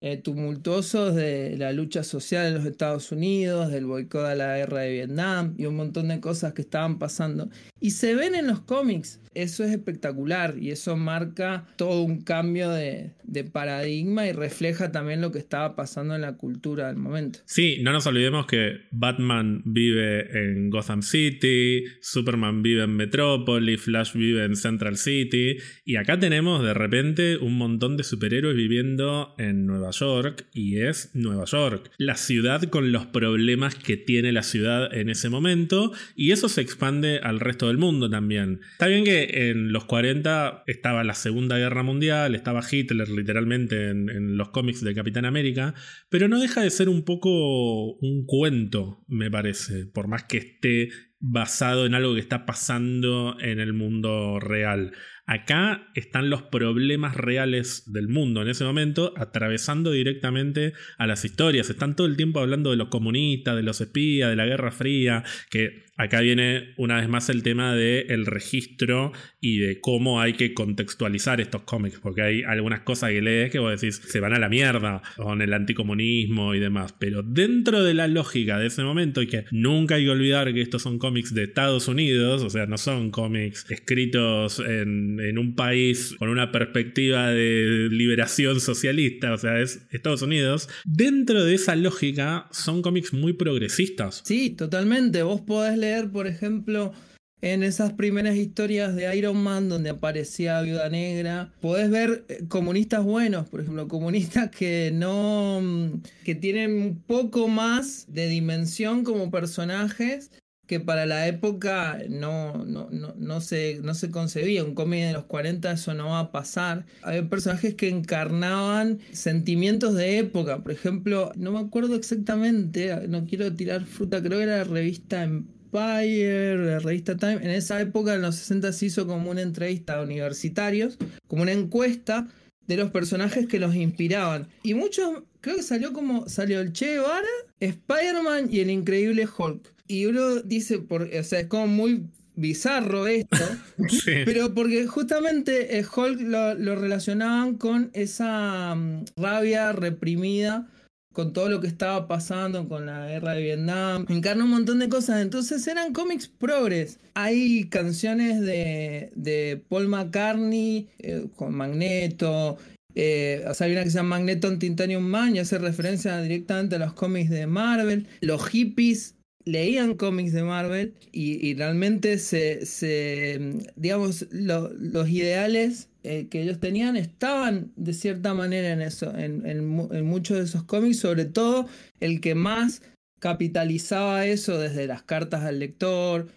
S2: eh, tumultuosos de la lucha social en los Estados Unidos, del boicot a la guerra de Vietnam y un montón de cosas que estaban pasando. Y se ven en los cómics. Eso es espectacular y eso marca todo un cambio de, paradigma y refleja también lo que estaba pasando en la cultura del momento.
S1: Sí, no nos olvidemos que Batman vive en Gotham City, Superman vive en Metrópoli, Flash vive en Central City y acá tenemos de repente un montón de superhéroes viviendo en Nueva York y es Nueva York, la ciudad con los problemas que tiene la ciudad en ese momento y eso se expande al resto del mundo también. Está bien que en los 40 estaba la Segunda Guerra Mundial, estaba Hitler literalmente en, en los cómics de Capitán América, pero no deja de ser un poco un cuento, me parece, por más que esté basado en algo que está pasando en el mundo real. Acá están los problemas reales del mundo en ese momento, atravesando directamente a las historias. Están todo el tiempo hablando de los comunistas, de los espías, de la Guerra Fría, que acá viene una vez más el tema del registro y de cómo hay que contextualizar estos cómics, porque hay algunas cosas que lees que vos decís se van a la mierda con el anticomunismo y demás, pero dentro de la lógica de ese momento y que nunca hay que olvidar que estos son cómics de Estados Unidos, o sea, no son cómics escritos en en, un país con una perspectiva de liberación socialista, o sea, es Estados Unidos, dentro de esa lógica son cómics muy progresistas.
S2: Sí, totalmente. Vos podés leer, por ejemplo, en esas primeras historias de Iron Man donde aparecía Viuda Negra, podés ver eh, comunistas buenos, por ejemplo, comunistas [laughs] que no mm, que tienen un poco más de dimensión como personajes que para la época no, no, no, no, se, no se concebía. Un cómic de los 40 eso no va a pasar. Había personajes que encarnaban sentimientos de época. Por ejemplo, no me acuerdo exactamente, no quiero tirar fruta, creo que era la revista Empire, la revista Time. En esa época, en los 60, se hizo como una entrevista a universitarios, como una encuesta de los personajes que los inspiraban. Y muchos, creo que salió como, salió el Che Guevara, Spider-Man y el increíble Hulk. Y uno dice, por, o sea, es como muy bizarro esto, [laughs] pero porque justamente Hulk lo, relacionaban con esa mm, rabia reprimida con todo lo que estaba pasando con la guerra de Vietnam, encarna un montón de cosas, entonces eran cómics progres. Hay canciones de, de Paul McCartney eh, con Magneto, eh, o sea, hay una que se llama Magneto en Titanium Man y hace referencia directamente a los cómics de Marvel. Los hippies leían cómics de Marvel y, realmente se, digamos, los ideales eh, que ellos tenían estaban de cierta manera en muchos de esos cómics, sobre todo el que más capitalizaba eso desde las cartas al lector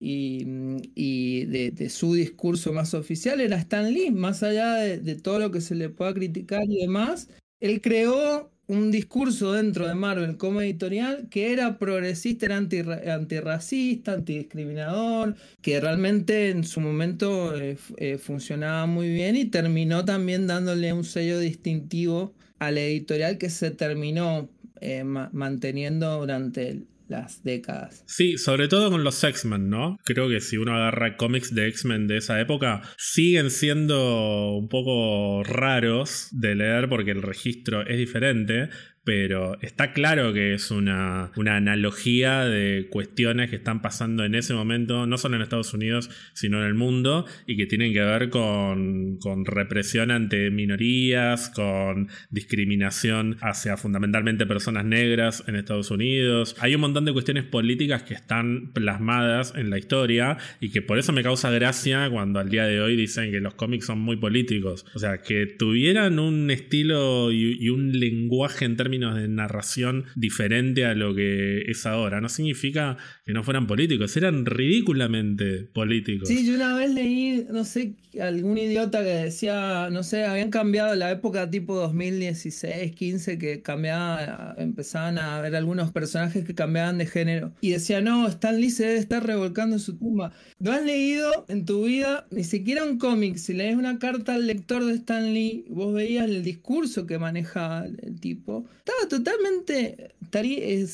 S2: y, de, su discurso más oficial era Stan Lee, más allá de, de todo lo que se le pueda criticar y demás, él creó un discurso dentro de Marvel como editorial que era progresista, era anti, antirracista, antidiscriminador, que realmente en su momento eh, eh, funcionaba muy bien y terminó también dándole un sello distintivo a la editorial que se terminó eh, manteniendo durante el, las décadas.
S1: Sí, sobre todo con los X-Men, ¿no? Creo que si uno agarra cómics de X-Men de esa época, siguen siendo un poco raros de leer porque el registro es diferente, pero está claro que es una, analogía de cuestiones que están pasando en ese momento, no solo en Estados Unidos, sino en el mundo, y que tienen que ver con, con represión ante minorías, con discriminación hacia fundamentalmente personas negras en Estados Unidos. Hay un montón de cuestiones políticas que están plasmadas en la historia y que por eso me causa gracia cuando al día de hoy dicen que los cómics son muy políticos. O sea, que tuvieran un estilo y un lenguaje en términos de narración diferente a lo que es ahora. No significa que no fueran políticos, eran ridículamente políticos.
S2: Sí, yo una vez leí, no sé, algún idiota que decía, no sé, habían cambiado la época tipo 2016, 15, que cambiaba, empezaban a ver algunos personajes que cambiaban de género. Y decía, no, Stan Lee se debe estar revolcando en su tumba. ¿No has leído en tu vida ni siquiera un cómic? Si lees una carta al lector de Stan Lee, vos veías el discurso que manejaba el tipo estaba totalmente,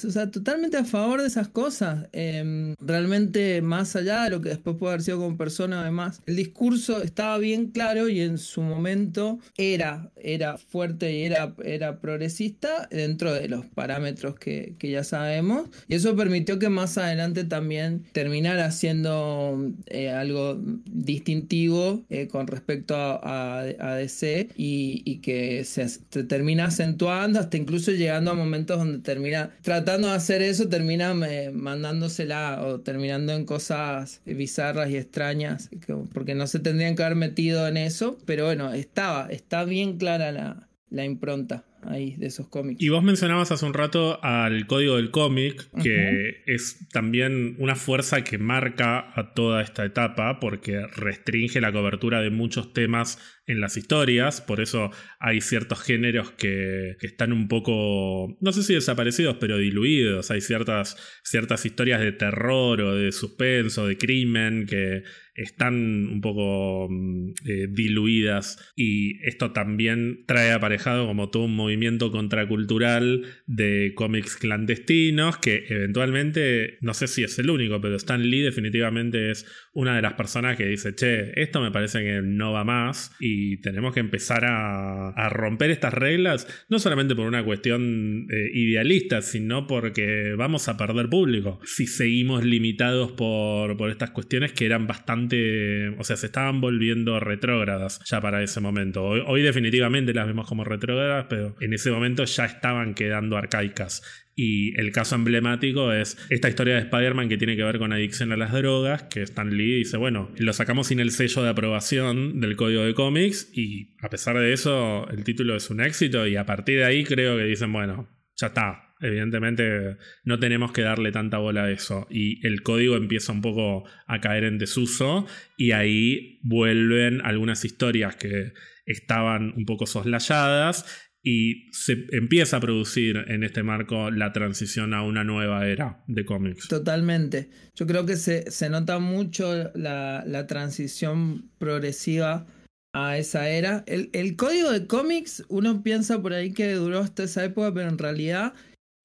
S2: o sea, totalmente a favor de esas cosas. Em, realmente, más allá de lo que después puede haber sido como persona, además, el discurso estaba bien claro y en su momento era, era fuerte y era, era progresista dentro de los parámetros que, que ya sabemos. Y eso permitió que más adelante también terminara siendo eh, algo distintivo eh, con respecto a, a, DC y, y que se, se termina acentuando hasta incluso llegando a momentos donde termina tratando de hacer eso, termina eh, mandándosela o terminando en cosas bizarras y extrañas, porque no se tendrían que haber metido en eso, pero bueno, estaba, está bien clara la, la impronta ahí de esos cómics.
S1: Y vos mencionabas hace un rato al código del cómic, que es también una fuerza que marca a toda esta etapa, porque restringe la cobertura de muchos temas en las historias, por eso hay ciertos géneros que, están un poco, no sé si desaparecidos, pero diluidos, hay ciertas, ciertas historias de terror o de suspenso, de crimen, que están un poco mm, eh, diluidas. Y esto también trae aparejado como todo un movimiento contracultural de cómics clandestinos que eventualmente, no sé si es el único, pero Stan Lee definitivamente es una de las personas que dice, che, esto me parece que no va más y tenemos que empezar a, romper estas reglas, no solamente por una cuestión eh, idealista, sino porque vamos a perder público si seguimos limitados por, por estas cuestiones que eran bastante, o sea, se estaban volviendo retrógradas ya para ese momento. Hoy definitivamente las vemos como retrógradas, pero en ese momento ya estaban quedando arcaicas. Y el caso emblemático es esta historia de Spider-Man que tiene que ver con adicción a las drogas, que Stan Lee dice, bueno, lo sacamos sin el sello de aprobación del código de cómics y a pesar de eso el título es un éxito y a partir de ahí creo que dicen, bueno, ya está. Evidentemente no tenemos que darle tanta bola a eso y el código empieza un poco a caer en desuso y ahí vuelven algunas historias que estaban un poco soslayadas y se empieza a producir en este marco la transición a una nueva era de cómics.
S2: Totalmente. Yo creo que se, nota mucho la, transición progresiva a esa era. El, código de cómics, uno piensa por ahí que duró hasta esa época, pero en realidad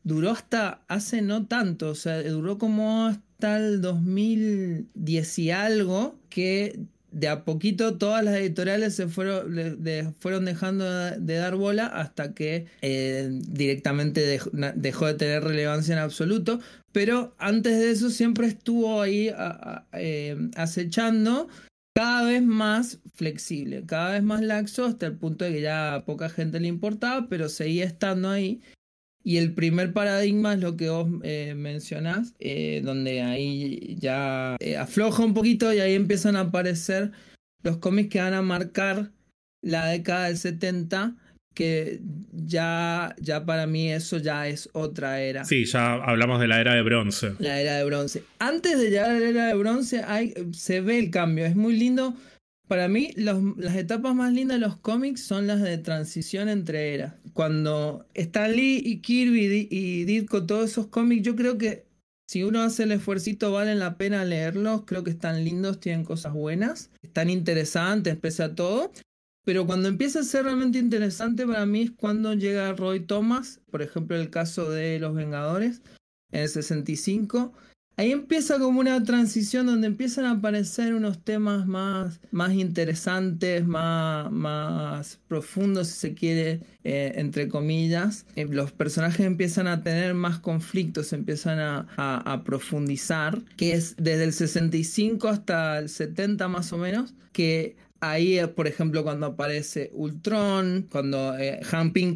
S2: duró hasta hace no tanto, o sea, duró como hasta el 2010 y algo, que de a poquito todas las editoriales se fueron, fueron dejando de dar bola hasta que eh, directamente dejó, de tener relevancia en absoluto. Pero antes de eso siempre estuvo ahí eh, acechando cada vez más flexible, cada vez más laxo, hasta el punto de que ya a poca gente le importaba, pero seguía estando ahí. Y el primer paradigma es lo que vos eh, mencionás, eh, donde ahí ya eh, afloja un poquito y ahí empiezan a aparecer los cómics que van a marcar la década del 70, que ya, ya para mí eso ya es otra era.
S1: Sí, ya hablamos de la era de bronce.
S2: La era de bronce. Antes de llegar a la era de bronce hay, se ve el cambio, es muy lindo para mí, las etapas más lindas de los cómics son las de transición entre eras. Cuando Stan Lee y Kirby y Ditko, todos esos cómics, yo creo que si uno hace el esfuerzo, valen la pena leerlos. Creo que están lindos, tienen cosas buenas, están interesantes, pese a todo. Pero cuando empieza a ser realmente interesante para mí es cuando llega Roy Thomas, por ejemplo, el caso de Los Vengadores en el 65 Ahí empieza como una transición donde empiezan a aparecer unos temas más, más interesantes, más, más profundos, si se quiere, eh, entre comillas. Eh, los personajes empiezan a tener más conflictos, empiezan a, a, profundizar, que es desde el 65 hasta el 70 más o menos, que Ahí, por ejemplo, cuando aparece Ultron, cuando eh,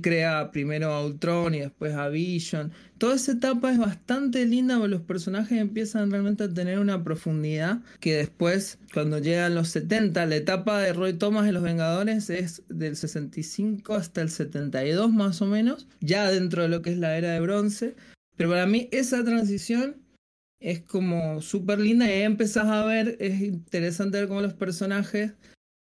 S2: crea primero a Ultron y después a Vision. Toda esa etapa es bastante linda porque los personajes empiezan realmente a tener una profundidad que después, cuando llegan los 70, la etapa de Roy Thomas en Los Vengadores es del 65 hasta el 72 más o menos, ya dentro de lo que es la era de bronce. Pero para mí esa transición es como súper linda y ahí empezás a ver, es interesante ver cómo los personajes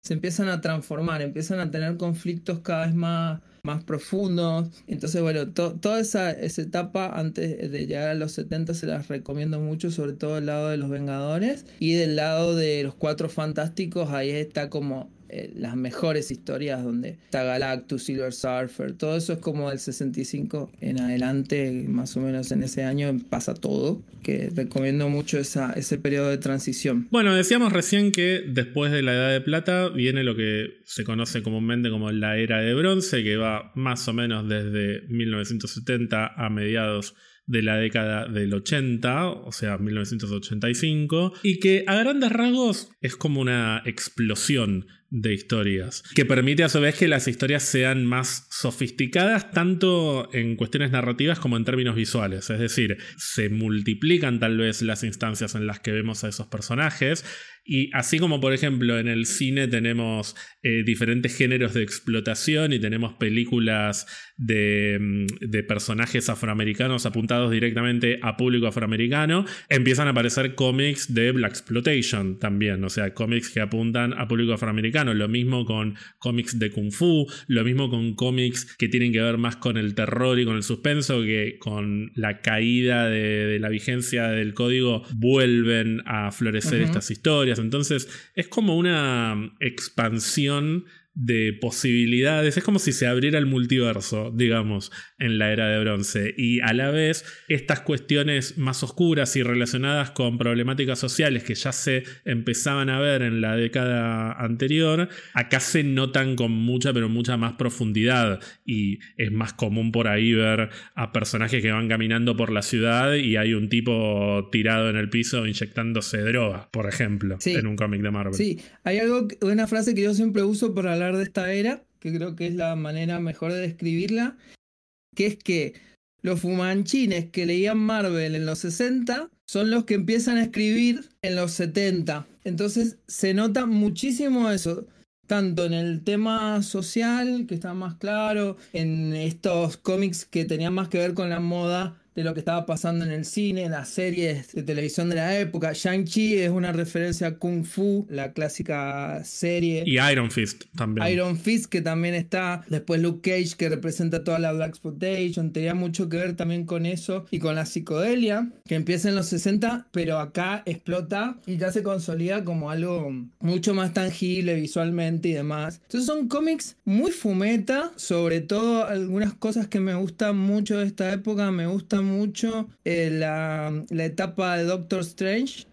S2: se empiezan a transformar, empiezan a tener conflictos cada vez más, más profundos. Entonces, bueno, toda esa, esa, etapa antes de llegar a los 70 se las recomiendo mucho, sobre todo del lado de los Vengadores. Y del lado de los Cuatro Fantásticos, ahí está como eh, las mejores historias donde está Galactus, Silver Surfer, todo eso es como del 65 en adelante, más o menos en ese año pasa todo, que recomiendo mucho esa, ese periodo de transición.
S1: Bueno, decíamos recién que después de la Edad de Plata viene lo que se conoce comúnmente como la Era de Bronce, que va más o menos desde 1970 a mediados de la década del 80, o sea, 1985, y que a grandes rasgos es como una explosión de historias, que permite a su vez que las historias sean más sofisticadas tanto en cuestiones narrativas como en términos visuales, es decir, se multiplican tal vez las instancias en las que vemos a esos personajes, y así como por ejemplo en el cine tenemos eh, diferentes géneros de explotación y tenemos películas de, mm, de, personajes afroamericanos apuntados directamente a público afroamericano, empiezan a aparecer cómics de Black Exploitation también, o sea, cómics que apuntan a público afroamericano. Lo mismo con cómics de Kung Fu, lo mismo con cómics que tienen que ver más con el terror y con el suspenso que con la caída de, la vigencia del código vuelven a florecer estas historias. Entonces es como una expansión de posibilidades. Es como si se abriera el multiverso, digamos, en la era de bronce. Y a la vez, estas cuestiones más oscuras y relacionadas con problemáticas sociales que ya se empezaban a ver en la década anterior, acá se notan con mucha, pero mucha más profundidad. Y es más común por ahí ver a personajes que van caminando por la ciudad y hay un tipo tirado en el piso inyectándose droga, por ejemplo, en un cómic de Marvel.
S2: Sí, hay algo, una frase que yo siempre uso para de esta era, que creo que es la manera mejor de describirla, que es que los fumanchines que leían Marvel en los 60 son los que empiezan a escribir en los 70. Entonces se nota muchísimo eso, tanto en el tema social, que está más claro, en estos cómics que tenían más que ver con la moda de lo que estaba pasando en el cine, las series de televisión de la época. Shang-Chi es una referencia a Kung Fu, la clásica serie.
S1: Y Iron Fist también.
S2: Iron Fist que también está. Después Luke Cage que representa toda la Black Exploitation. Tenía mucho que ver también con eso y con la psicodelia que empieza en los 60, pero acá explota y ya se consolida como algo mucho más tangible visualmente y demás. Entonces son cómics muy fumeta, sobre todo algunas cosas que me gustan mucho de esta época. Me gustan mucho eh, la, etapa de Doctor Strange,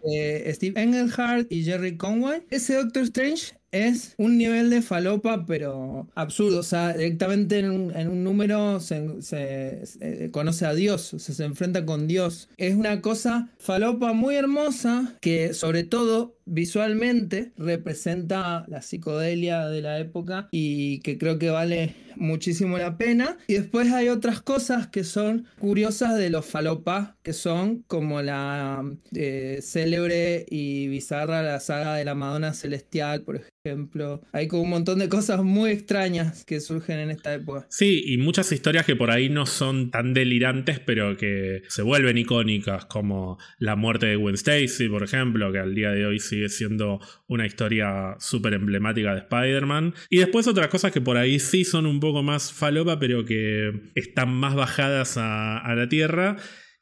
S2: Steve Engelhardt y Jerry Conway. Ese Doctor Strange es un nivel de falopa, pero absurdo. O sea, directamente en un, número se, conoce a Dios, o se enfrenta con Dios. Es una cosa falopa muy hermosa que, sobre todo, visualmente representa la psicodelia de la época y que creo que vale muchísimo la pena. Y después hay otras cosas que son curiosas de los falopa, que son como la eh, célebre y bizarra la saga de la Madonna Celestial, por ejemplo. Hay como un montón de cosas muy extrañas que surgen en esta época.
S1: Sí, y muchas historias que por ahí no son tan delirantes, pero que se vuelven icónicas, como la muerte de Gwen Stacy, por ejemplo, que al día de hoy sigue siendo una historia súper emblemática de Spider-Man. Y después otras cosas que por ahí sí son un poco más falopa, pero que están más bajadas a, a la tierra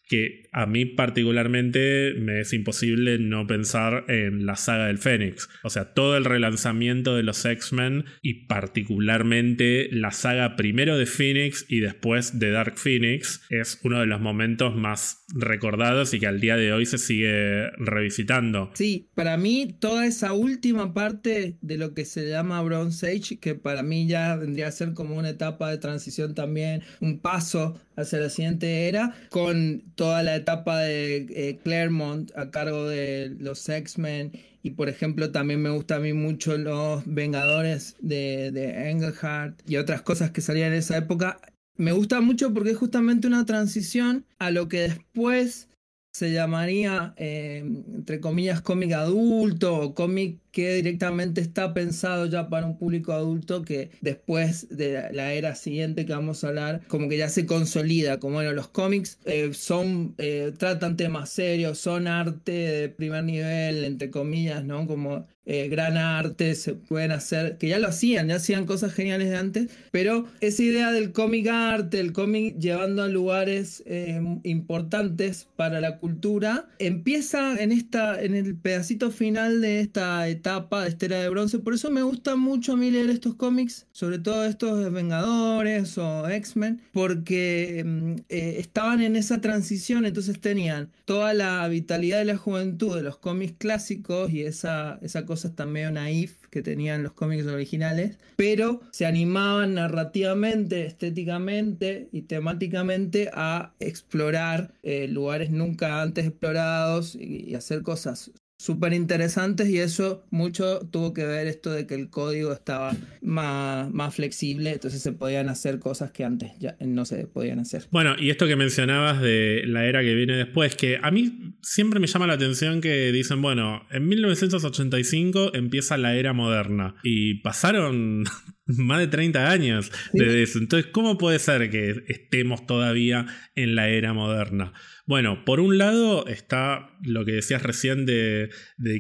S1: que a mí particularmente me es imposible no pensar en la saga del Fénix. O sea, todo el relanzamiento de los X-Men y particularmente la saga primero de Phoenix y después de Dark Phoenix es uno de los momentos más recordados y que al día de hoy se sigue revisitando.
S2: Sí, para mí toda esa última parte de lo que se llama Bronze Age, que para mí ya vendría a ser como una etapa de transición también, un paso hacia la siguiente era, con toda la etapa de eh, Claremont a cargo de los X-Men. Y por ejemplo, también me gusta a mí mucho los Vengadores de, de Engelhardt y otras cosas que salían en esa época. Me gusta mucho porque es justamente una transición a lo que después se llamaría, eh, entre comillas, cómic adulto o cómic que directamente está pensado ya para un público adulto que después de la era siguiente que vamos a hablar, como que ya se consolida, como bueno, los cómics eh, son, eh, tratan temas serios, son arte de primer nivel, entre comillas, ¿no? Como eh, gran arte, se pueden hacer, que ya lo hacían, ya hacían cosas geniales de antes, pero esa idea del cómic arte, el cómic llevando a lugares importantes para la cultura, empieza en, esta, en el pedacito final de esta etapa etapa de esta era de bronce. Por eso me gusta mucho a mí leer estos cómics, sobre todo estos de Vengadores o X-Men, porque mm, eh, estaban en esa transición, entonces tenían toda la vitalidad de la juventud de los cómics clásicos y esa, esa cosa tan medio naif que tenían los cómics originales, pero se animaban narrativamente, estéticamente y temáticamente a explorar eh, lugares nunca antes explorados y hacer cosas súper interesantes y eso mucho tuvo que ver esto de que el código estaba más, más flexible, entonces se podían hacer cosas que antes ya no se podían hacer.
S1: Bueno, y esto que mencionabas de la era que viene después, que a mí siempre me llama la atención que dicen, bueno, en 1985 empieza la era moderna y pasaron [laughs] más de 30 años de eso. Entonces, ¿cómo puede ser que estemos todavía en la era moderna? Bueno, por un lado está lo que decías recién de,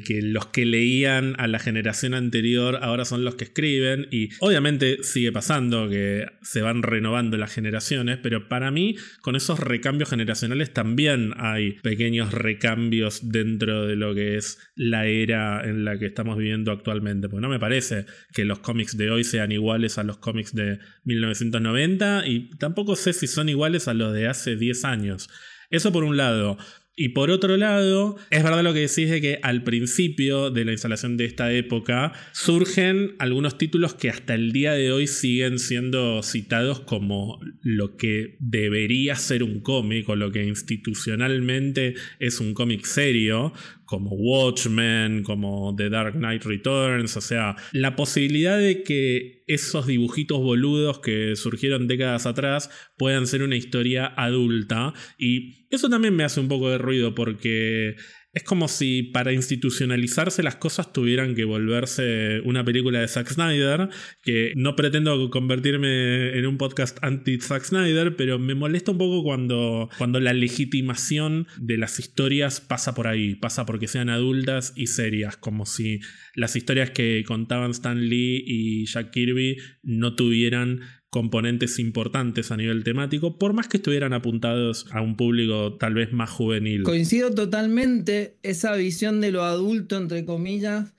S1: que los que leían a la generación anterior ahora son los que escriben y obviamente sigue pasando que se van renovando las generaciones, pero para mí con esos recambios generacionales también hay pequeños recambios dentro de lo que es la era en la que estamos viviendo actualmente, porque no me parece que los cómics de hoy sean iguales a los cómics de 1990 y tampoco sé si son iguales a los de hace 10 años. Eso por un lado. Y por otro lado, es verdad lo que decís de que al principio de la instalación de esta época surgen algunos títulos que hasta el día de hoy siguen siendo citados como lo que debería ser un cómic o lo que institucionalmente es un cómic serio, como Watchmen, como The Dark Knight Returns, o sea, la posibilidad de que esos dibujitos boludos que surgieron décadas atrás puedan ser una historia adulta. Y eso también me hace un poco de ruido porque es como si para institucionalizarse las cosas tuvieran que volverse una película de Zack Snyder, que no pretendo convertirme en un podcast anti-Zack Snyder, pero me molesta un poco cuando, cuando la legitimación de las historias pasa por ahí, pasa porque sean adultas y serias, como si las historias que contaban Stan Lee y Jack Kirby no tuvieran componentes importantes a nivel temático, por más que estuvieran apuntados a un público tal vez más juvenil.
S2: Coincido totalmente, esa visión de lo adulto, entre comillas,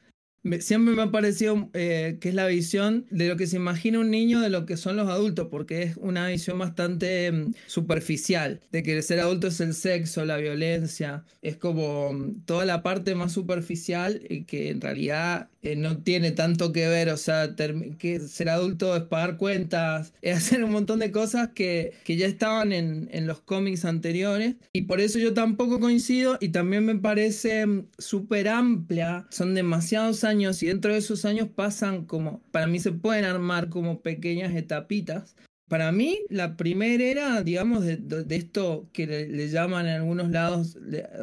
S2: siempre me ha parecido eh, que es la visión de lo que se imagina un niño de lo que son los adultos, porque es una visión bastante mm, superficial, de que el ser adulto es el sexo, la violencia, es como mm, toda la parte más superficial y que en realidad eh, no tiene tanto que ver, o sea, que ser adulto es pagar cuentas, [laughs] es hacer un montón de cosas que, que ya estaban en, en, los cómics anteriores. Y por eso yo tampoco coincido y también me parece mm, súper amplia, son demasiados años y dentro de esos años pasan como, para mí se pueden armar como pequeñas etapitas para mí, la primera era, digamos, de, esto que le, llaman en algunos lados,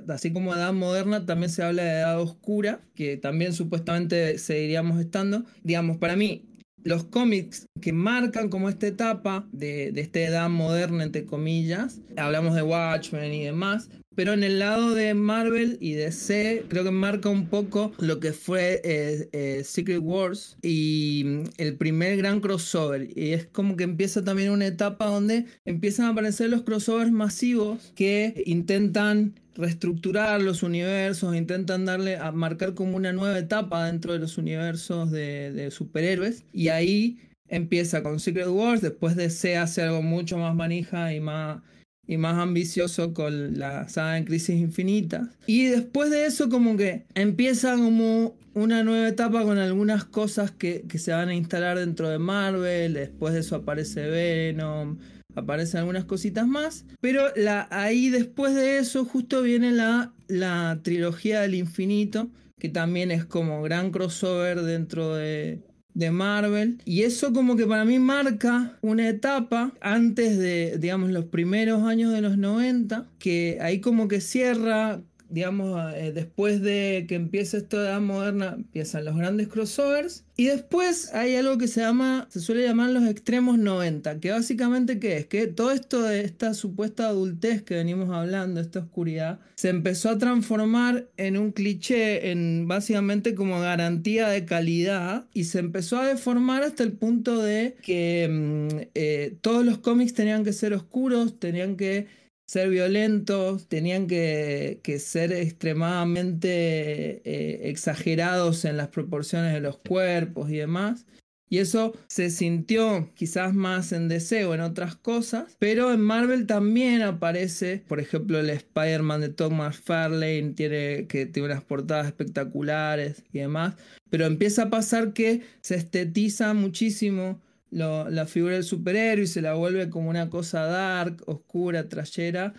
S2: así como edad moderna, también se habla de edad oscura, que también supuestamente seguiríamos estando. Digamos, para mí, los cómics que marcan como esta etapa de, de esta edad moderna, entre comillas, hablamos de Watchmen y demás, pero en el lado de Marvel y DC, creo que marca un poco lo que fue eh, eh, Secret Wars y mm, el primer gran crossover. Y es como que empieza también una etapa donde empiezan a aparecer los crossovers masivos que intentan reestructurar los universos, intentan darle a marcar como una nueva etapa dentro de los universos de, de superhéroes. Y ahí empieza con Secret Wars, después DC hace algo mucho más manija y más y más ambicioso con la saga en Crisis Infinita. Y después de eso como que empieza como una nueva etapa con algunas cosas que, se van a instalar dentro de Marvel, después de eso aparece Venom, aparecen algunas cositas más, pero la, ahí después de eso justo viene la, la trilogía del infinito, que también es como gran crossover dentro de, de Marvel. Y eso como que para mí marca una etapa antes de, digamos, los primeros años de los 90, que ahí como que cierra digamos, eh, después de que empiece esta edad moderna, empiezan los grandes crossovers. Y después hay algo que se llama, se suele llamar los extremos 90, que básicamente ¿qué es? Que todo esto de esta supuesta adultez que venimos hablando, esta oscuridad, se empezó a transformar en un cliché, en básicamente como garantía de calidad, y se empezó a deformar hasta el punto de que mm, eh, todos los cómics tenían que ser oscuros, tenían que ser violentos, tenían que, ser extremadamente eh, exagerados en las proporciones de los cuerpos y demás. Y eso se sintió quizás más en DC o en otras cosas, pero en Marvel también aparece, por ejemplo, el Spider-Man de Tom McFarlane, tiene, que tiene unas portadas espectaculares y demás, pero empieza a pasar que se estetiza muchísimo la figura del superhéroe y se la vuelve como una cosa dark, oscura, trayera,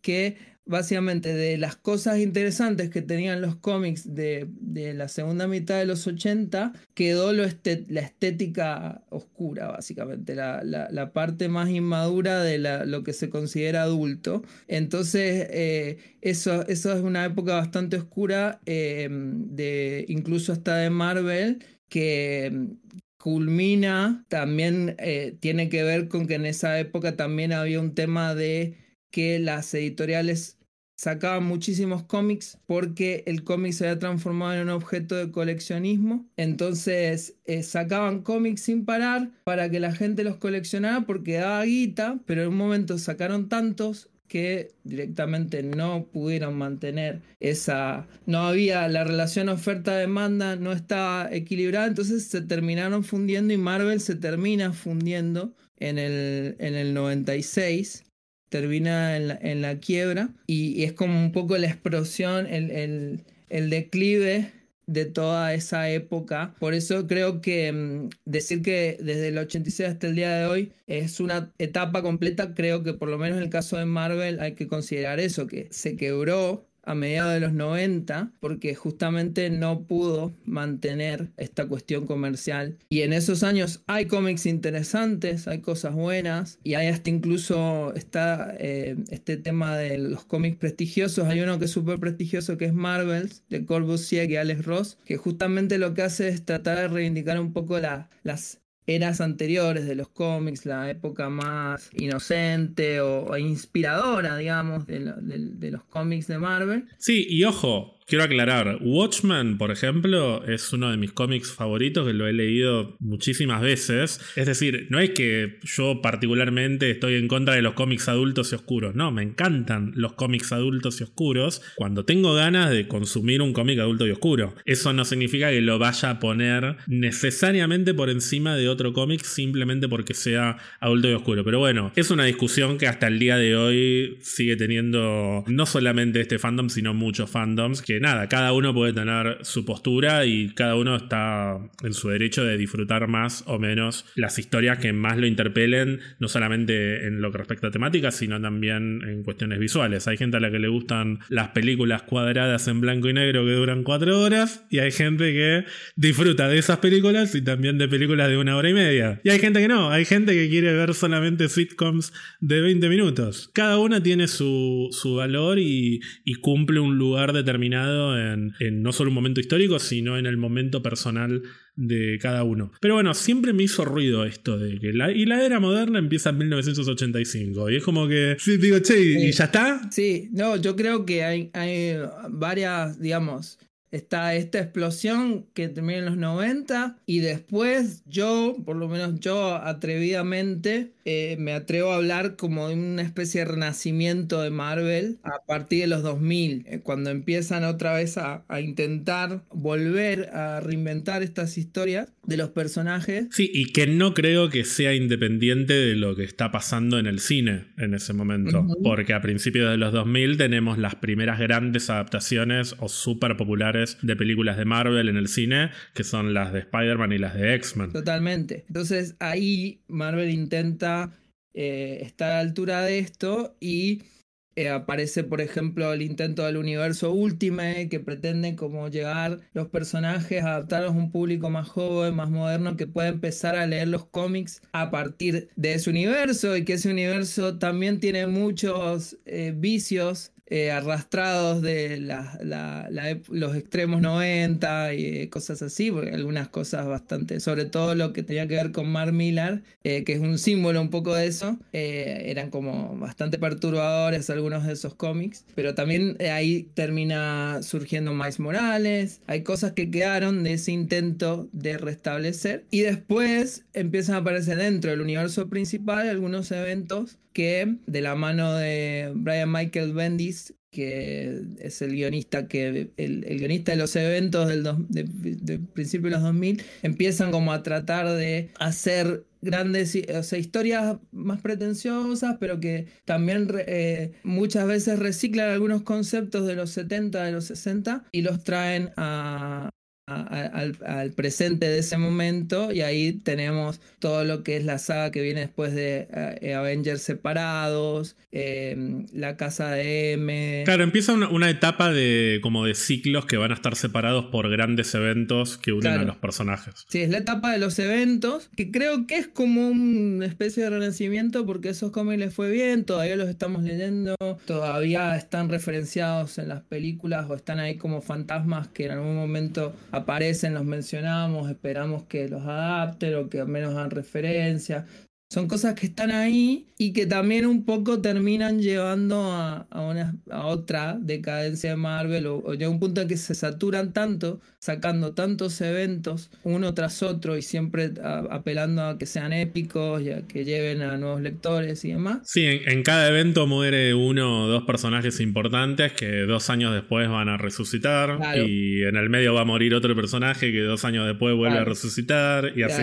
S2: que básicamente de las cosas interesantes que tenían los cómics de, la segunda mitad de los 80, quedó lo la estética oscura, básicamente, la, parte más inmadura de lo que se considera adulto. Entonces, eh, eso, eso, es una época bastante oscura, eh, de, incluso hasta de Marvel, que culmina, también eh, tiene que ver con que en esa época también había un tema de que las editoriales sacaban muchísimos cómics porque el cómic se había transformado en un objeto de coleccionismo. Entonces eh, sacaban cómics sin parar para que la gente los coleccionara porque daba guita, pero en un momento sacaron tantos que directamente no pudieron mantener esa, no había la relación oferta-demanda, no estaba equilibrada, entonces se terminaron fundiendo y Marvel se termina fundiendo en el, en el 96 termina en la, quiebra y, es como un poco la explosión, el, el, declive de toda esa época. Por eso creo que mm, decir que desde el 86 hasta el día de hoy es una etapa completa, creo que por lo menos en el caso de Marvel hay que considerar eso, que se quebró a mediados de los 90 porque justamente no pudo mantener esta cuestión comercial. Y en esos años hay cómics interesantes, hay cosas buenas y hay hasta incluso está eh, este tema de los cómics prestigiosos. Hay uno que es súper prestigioso que es Marvels de Corvus Sieg y Alex Ross, que justamente lo que hace es tratar de reivindicar un poco la, las eras anteriores de los cómics, la época más inocente o, inspiradora, digamos, de, los cómics de Marvel.
S1: Sí, y ojo, Quiero aclarar, Watchmen, por ejemplo, es uno de mis cómics favoritos que lo he leído muchísimas veces. Es decir, no es que yo particularmente estoy en contra de los cómics adultos y oscuros, no, me encantan los cómics adultos y oscuros cuando tengo ganas de consumir un cómic adulto y oscuro. Eso no significa que lo vaya a poner necesariamente por encima de otro cómic simplemente porque sea adulto y oscuro. Pero bueno, es una discusión que hasta el día de hoy sigue teniendo no solamente este fandom, sino muchos fandoms que nada, cada uno puede tener su postura y cada uno está en su derecho de disfrutar más o menos las historias que más lo interpelen, no solamente en lo que respecta a temáticas, sino también en cuestiones visuales. Hay gente a la que le gustan las películas cuadradas en blanco y negro que duran cuatro horas y hay gente que disfruta de esas películas y también de películas de una hora y media. Y hay gente que no, hay gente que quiere ver solamente sitcoms de 20 minutos. Cada una tiene su, valor y cumple un lugar determinado en, no solo un momento histórico, sino en el momento personal de cada uno. Pero bueno, siempre me hizo ruido esto de que la, y la era moderna empieza en 1985. Y es como que, digo, che, ¿y ya está?
S2: Sí, no, yo creo que hay, hay varias, digamos, está esta explosión que termina en los 90 y después yo, por lo menos yo atrevidamente, eh, me atrevo a hablar como de una especie de renacimiento de Marvel a partir de los 2000, eh, cuando empiezan otra vez a, intentar volver a reinventar estas historias de los personajes.
S1: Sí, y que no creo que sea independiente de lo que está pasando en el cine en ese momento, porque a principios de los 2000 tenemos las primeras grandes adaptaciones o súper populares de películas de Marvel en el cine, que son las de Spider-Man y las de X-Men.
S2: Totalmente. Entonces ahí Marvel intenta eh, está a la altura de esto y eh, aparece, por ejemplo, el intento del universo Ultimate, que pretende como llegar los personajes, adaptarlos a un público más joven, más moderno, que pueda empezar a leer los cómics a partir de ese universo y que ese universo también tiene muchos eh, vicios eh, arrastrados de los extremos 90 y cosas así, porque algunas cosas bastante, sobre todo lo que tenía que ver con Mark Millar, eh, que es un símbolo un poco de eso, eh, eran como bastante perturbadores algunos de esos cómics, pero también ahí termina surgiendo Miles Morales, hay cosas que quedaron de ese intento de restablecer y después empiezan a aparecer dentro del universo principal algunos eventos que de la mano de Brian Michael Bendis, que es el guionista que el, guionista de los eventos del de, principio de los 2000 empiezan como a tratar de hacer grandes o sea, historias más pretenciosas pero que también eh, muchas veces reciclan algunos conceptos de los 70 de los 60 y los traen a, al, presente de ese momento y ahí tenemos todo lo que es la saga que viene después de eh, Avengers separados, em, la casa de M.
S1: Claro, empieza una, etapa de como de ciclos que van a estar separados por grandes eventos que unen a los personajes.
S2: Sí, es la etapa de los eventos, que creo que es como una especie de renacimiento porque esos cómics les fue bien, todavía los estamos leyendo, todavía están referenciados en las películas o están ahí como fantasmas que en algún momento aparecen, los mencionamos, esperamos que los adapten o que al menos hagan referencia. Son cosas que están ahí y que también un poco terminan llevando a, una, a otra decadencia de Marvel o, o, un punto en que se saturan tanto, sacando tantos eventos uno tras otro y siempre apelando a que sean épicos y a que lleven a nuevos lectores y demás.
S1: Sí, en, cada evento muere uno o dos personajes importantes que dos años después van a resucitar y en el medio va a morir otro personaje que dos años después vuelve a resucitar y así.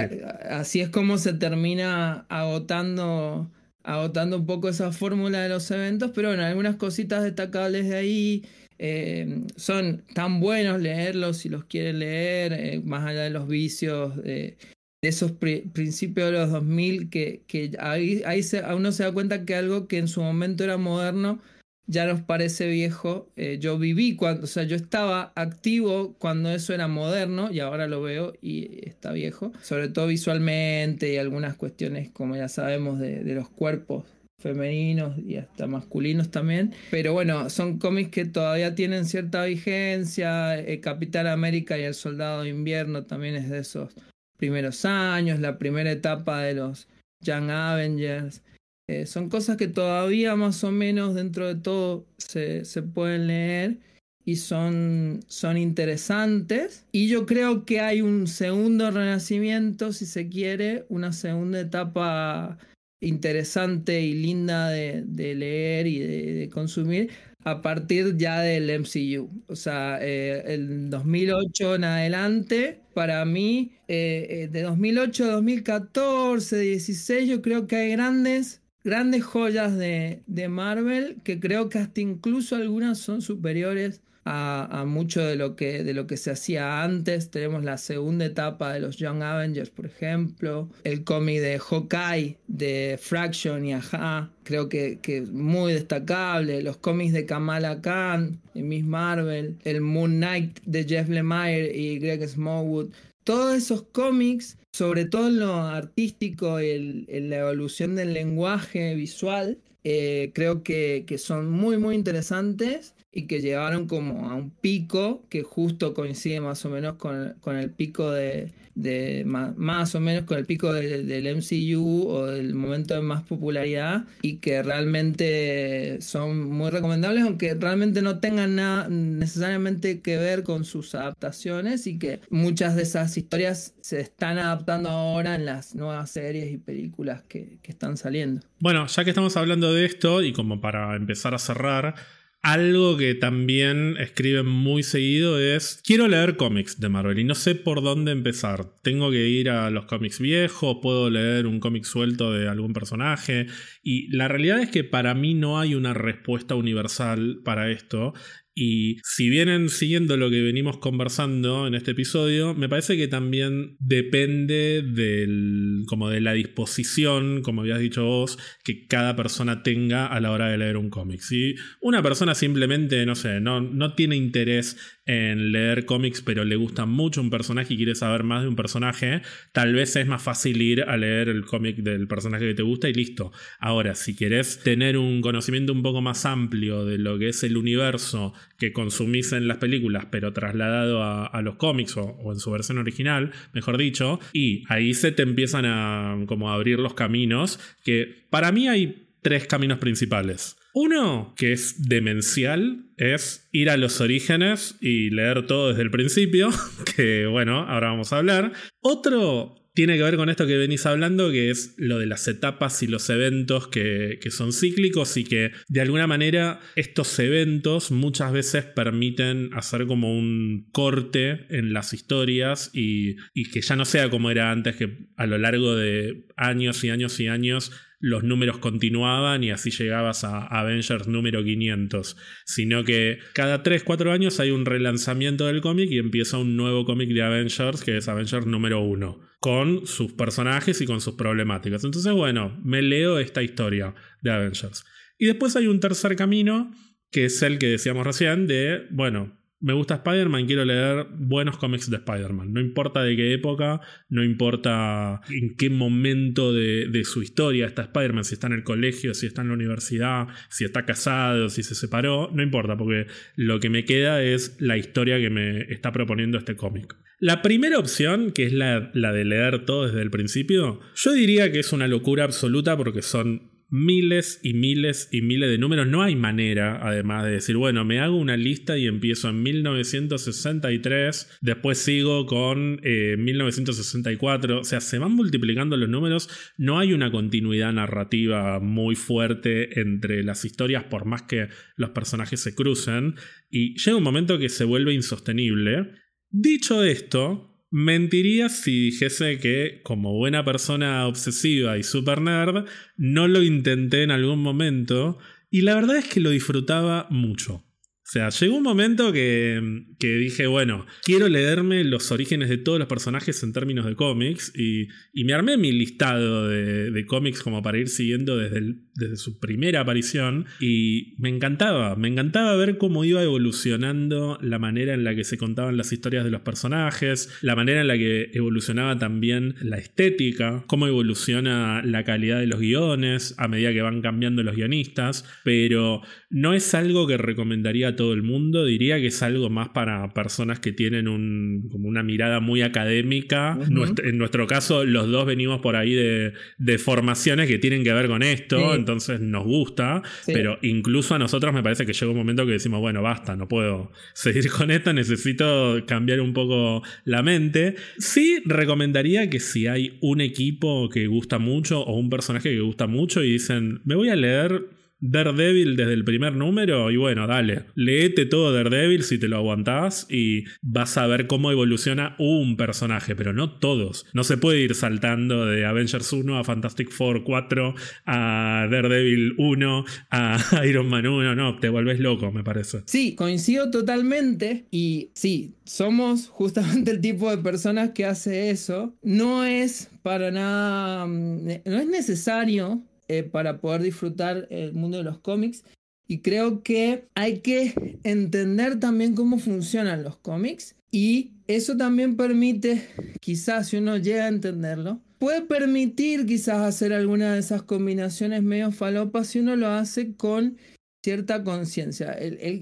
S2: Así es como se termina agotando, agotando un poco esa fórmula de los eventos, pero bueno, algunas cositas destacables de ahí. Eh, son tan buenos leerlos si los quieren leer, eh, más allá de los vicios de, esos principios de los 2000, que, que ahí, ahí se, uno se da cuenta que algo que en su momento era moderno, ya nos parece viejo. Eh, yo viví cuando, o sea, yo estaba activo cuando eso era moderno y ahora lo veo y está viejo. Sobre todo visualmente y algunas cuestiones, como ya sabemos, de, los cuerpos femeninos y hasta masculinos también. Pero bueno, son cómics que todavía tienen cierta vigencia. El Capitán América y el Soldado de Invierno también es de esos primeros años, la primera etapa de los Young Avengers. Eh, son cosas que todavía más o menos dentro de todo se, pueden leer y son, son interesantes. Y yo creo que hay un segundo renacimiento, si se quiere, una segunda etapa interesante y linda de, leer y de, consumir a partir ya del MCU. O sea, eh, el 2008 en adelante, para mí, eh, de 2008 a 2014, 16, yo creo que hay grandes grandes joyas de, de, Marvel que creo que hasta incluso algunas son superiores a, mucho de lo, que, de lo que se hacía antes. Tenemos la segunda etapa de los Young Avengers, por ejemplo, el cómic de Hawkeye, de Fraction y Aja, creo que, que muy destacable, los cómics de Kamala Khan, de Miss Marvel, el Moon Knight de Jeff Lemire y Greg Smallwood todos esos cómics, sobre todo en lo artístico y en la evolución del lenguaje visual, eh, creo que, que, son muy, muy interesantes y que llegaron como a un pico que justo coincide más o menos con, con el pico de, de más, o menos con el pico del MCU o del momento de más popularidad y que realmente son muy recomendables aunque realmente no tengan nada necesariamente que ver con sus adaptaciones y que muchas de esas historias se están adaptando ahora en las nuevas series y películas que, que están saliendo.
S1: Bueno, ya que estamos hablando de esto y como para empezar a cerrar, algo que también escriben muy seguido es, quiero leer cómics de Marvel y no sé por dónde empezar. Tengo que ir a los cómics viejos, puedo leer un cómic suelto de algún personaje. Y la realidad es que para mí no hay una respuesta universal para esto. Y si vienen siguiendo lo que venimos conversando en este episodio, me parece que también depende del, como de la disposición, como habías dicho vos, que cada persona tenga a la hora de leer un cómic. Si una persona simplemente, no sé, no, no tiene interés en leer cómics, pero le gusta mucho un personaje y quiere saber más de un personaje, tal vez es más fácil ir a leer el cómic del personaje que te gusta y listo. Ahora, si quieres tener un conocimiento un poco más amplio de lo que es el universo que consumís en las películas, pero trasladado a, los cómics o, en su versión original, mejor dicho, y ahí se te empiezan a como a abrir los caminos, que para mí hay tres caminos principales. Uno, que es demencial, es ir a los orígenes y leer todo desde el principio, [laughs] que bueno, ahora vamos a hablar. Otro tiene que ver con esto que venís hablando, que es lo de las etapas y los eventos que, son cíclicos y que de alguna manera estos eventos muchas veces permiten hacer como un corte en las historias y, y que ya no sea como era antes, que a lo largo de años y años y años los números continuaban y así llegabas a Avengers número 500, sino que cada 3, 4 años hay un relanzamiento del cómic y empieza un nuevo cómic de Avengers que es Avengers número 1, con sus personajes y con sus problemáticas. Entonces, bueno, me leo esta historia de Avengers. Y después hay un tercer camino, que es el que decíamos recién, de, bueno, me gusta Spider-Man, quiero leer buenos cómics de Spider-Man. No importa de qué época, no importa en qué momento de, su historia está Spider-Man, si está en el colegio, si está en la universidad, si está casado, si se separó, no importa, porque lo que me queda es la historia que me está proponiendo este cómic. La primera opción, que es la, la de leer todo desde el principio, yo diría que es una locura absoluta porque son miles y miles y miles de números. No hay manera, además, de decir, bueno, me hago una lista y empiezo en 1963, después sigo con 1964. Eh, o sea, se van multiplicando los números. No hay una continuidad narrativa muy fuerte entre las historias, por más que los personajes se crucen. Y llega un momento que se vuelve insostenible. Dicho esto, Mentiría si dijese que, como buena persona obsesiva y super nerd, no lo intenté en algún momento y la verdad es que lo disfrutaba mucho. O sea, llegó un momento que, dije, bueno, quiero leerme los orígenes de todos los personajes en términos de cómics y, me armé mi listado de, cómics como para ir siguiendo desde, desde su primera aparición y me encantaba, me encantaba ver cómo iba evolucionando la manera en la que se contaban las historias de los personajes, la manera en la que evolucionaba también la estética, cómo evoluciona la calidad de los guiones a medida que van cambiando los guionistas, pero no es algo que recomendaría todo el mundo, diría que es algo más para personas que tienen un, como una mirada muy académica. en nuestro caso, los dos venimos por ahí de, formaciones que tienen que ver con esto, entonces nos gusta, pero incluso a nosotros me parece que llega un momento que decimos, bueno, basta, no puedo seguir [laughs] con esto, necesito cambiar un poco la mente. Sí, recomendaría que si hay un equipo que gusta mucho o un personaje que gusta mucho y dicen, me voy a leer Daredevil desde el primer número y bueno, dale, léete todo Daredevil si te lo aguantás y vas a ver cómo evoluciona un personaje, pero no todos. No se puede ir saltando de Avengers 1 a Fantastic Four 4 a Daredevil 1 a [laughs] Iron Man 1, no, te vuelves loco, me parece.
S2: Sí, coincido totalmente y sí, somos justamente el tipo de personas que hace eso. No es para nada, mm, no es necesario eh, para poder disfrutar el mundo de los cómics. Y creo que hay que entender también cómo funcionan los cómics. Y eso también permite, quizás si uno llega a entenderlo, puede permitir quizás hacer alguna de esas combinaciones medio falopas si uno lo hace con cierta conciencia.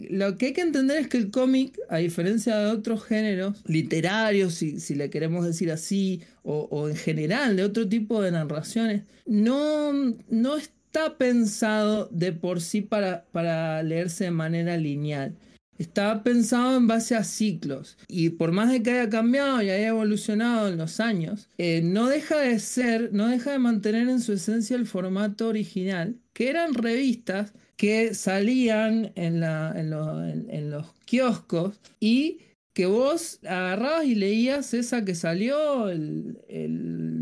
S2: lo que hay que entender es que el cómic, a diferencia de otros géneros literarios, si, si le queremos decir así, o, en general de otro tipo de narraciones, no, no está pensado de por sí para, para leerse de manera lineal. Está pensado en base a ciclos y por más de que haya cambiado y haya evolucionado en los años, eh, no deja de ser, no deja de mantener en su esencia el formato original, que eran revistas que salían en, los kioscos y que vos agarrabas y leías esa que salió, el,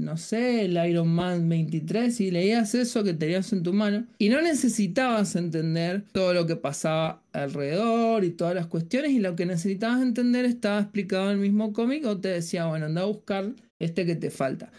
S2: no sé, el Iron Man 23, y leías eso que tenías en tu mano, y no necesitabas entender todo lo que pasaba alrededor y todas las cuestiones, y lo que necesitabas entender estaba explicado en el mismo cómic, o te decía, bueno, anda a buscar este que te falta.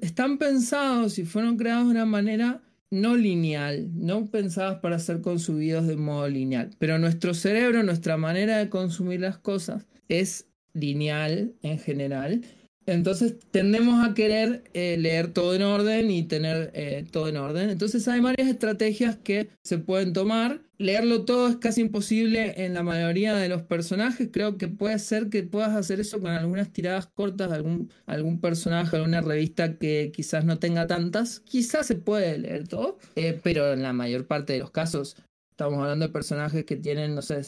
S2: Están pensados y fueron creados de una manera no lineal, no pensadas para ser consumidos de modo lineal, pero nuestro cerebro, nuestra manera de consumir las cosas es lineal en general entonces tendemos a querer eh, leer todo en orden y tener eh, todo en orden. Entonces hay varias estrategias que se pueden tomar. Leerlo todo es casi imposible en la mayoría de los personajes. Creo que puede ser que puedas hacer eso con algunas tiradas cortas de algún, algún personaje, alguna revista que quizás no tenga tantas. Quizás se puede leer todo, eh, pero en la mayor parte de los casos Estamos hablando de personajes que tienen, no sé,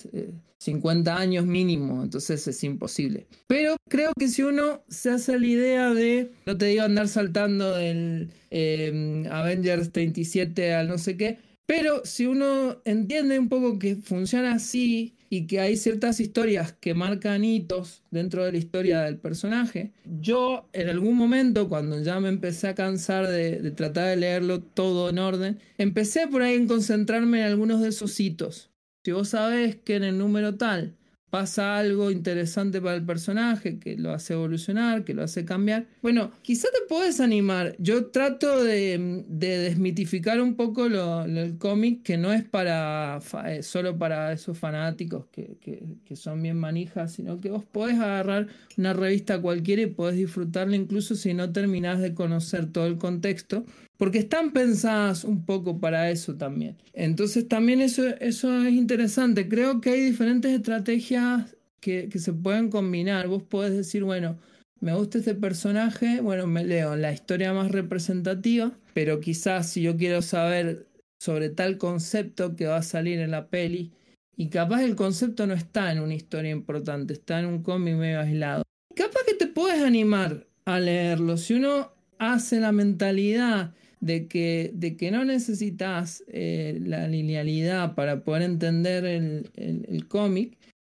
S2: 50 eh, años mínimo, entonces es imposible. Pero creo que si uno se hace la idea de, no te digo andar saltando del eh, Avengers 37 al no sé qué, pero si uno entiende un poco que funciona así y que hay ciertas historias que marcan hitos dentro de la historia del personaje, yo en algún momento cuando ya me empecé a cansar de, tratar de leerlo todo en orden, empecé por ahí en concentrarme en algunos de esos hitos. Si vos sabés que en el número tal pasa algo interesante para el personaje, que lo hace evolucionar, que lo hace cambiar. Bueno, quizá te puedes animar. Yo trato de, desmitificar un poco lo, el cómic, que no es para eh, solo para esos fanáticos que, que, son bien manijas, sino que vos podés agarrar una revista cualquiera y podés disfrutarla incluso si no terminás de conocer todo el contexto porque están pensadas un poco para eso también. Entonces también eso, eso es interesante. Creo que hay diferentes estrategias que, se pueden combinar. Vos podés decir, bueno, me gusta este personaje, bueno, me leo la historia más representativa, pero quizás si yo quiero saber sobre tal concepto que va a salir en la peli, y capaz el concepto no está en una historia importante, está en un cómic medio aislado. Capaz que te puedes animar a leerlo. Si uno hace la mentalidad de que, de que no necesitas eh, la linealidad para poder entender el, cómic,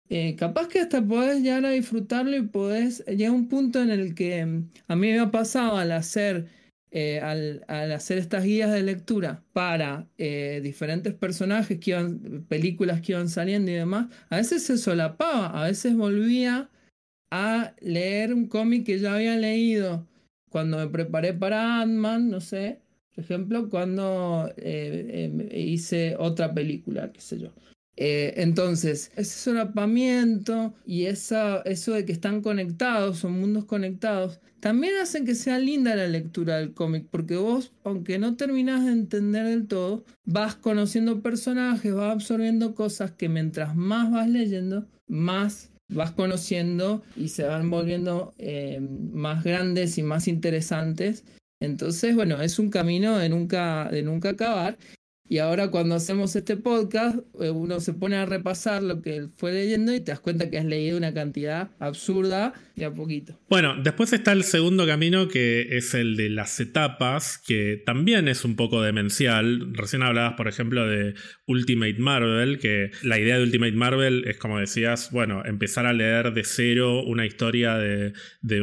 S2: eh, capaz que hasta podés llegar a disfrutarlo y podés llegar un punto en el que mm, a mí me ha pasado al hacer, eh, al, hacer estas guías de lectura para diferentes personajes que películas que iban saliendo y demás, a veces se solapaba, a veces volvía a leer un cómic que ya había leído cuando me preparé para Ant-Man, no sé, por ejemplo, cuando eh, em, hice otra película, qué sé yo. Eh, entonces, ese solapamiento y eso de que están conectados, son mundos conectados, también hacen que sea linda la lectura del cómic, porque vos, aunque no terminás de entender del todo, vas conociendo personajes, vas absorbiendo cosas que mientras más vas leyendo, más vas conociendo y se van volviendo eh, más grandes y más interesantes entonces, bueno, es un camino de nunca, de nunca acabar. Y ahora cuando hacemos este podcast, eh, uno se pone a repasar lo que fue leyendo y te das cuenta que has leído una cantidad absurda de a poquito.
S1: Bueno, después está el segundo camino que es el de las etapas, que también es un poco demencial. Recién hablabas, por ejemplo, de Ultimate Marvel, que la idea de Ultimate Marvel es, como decías, bueno, empezar a leer de cero una historia de,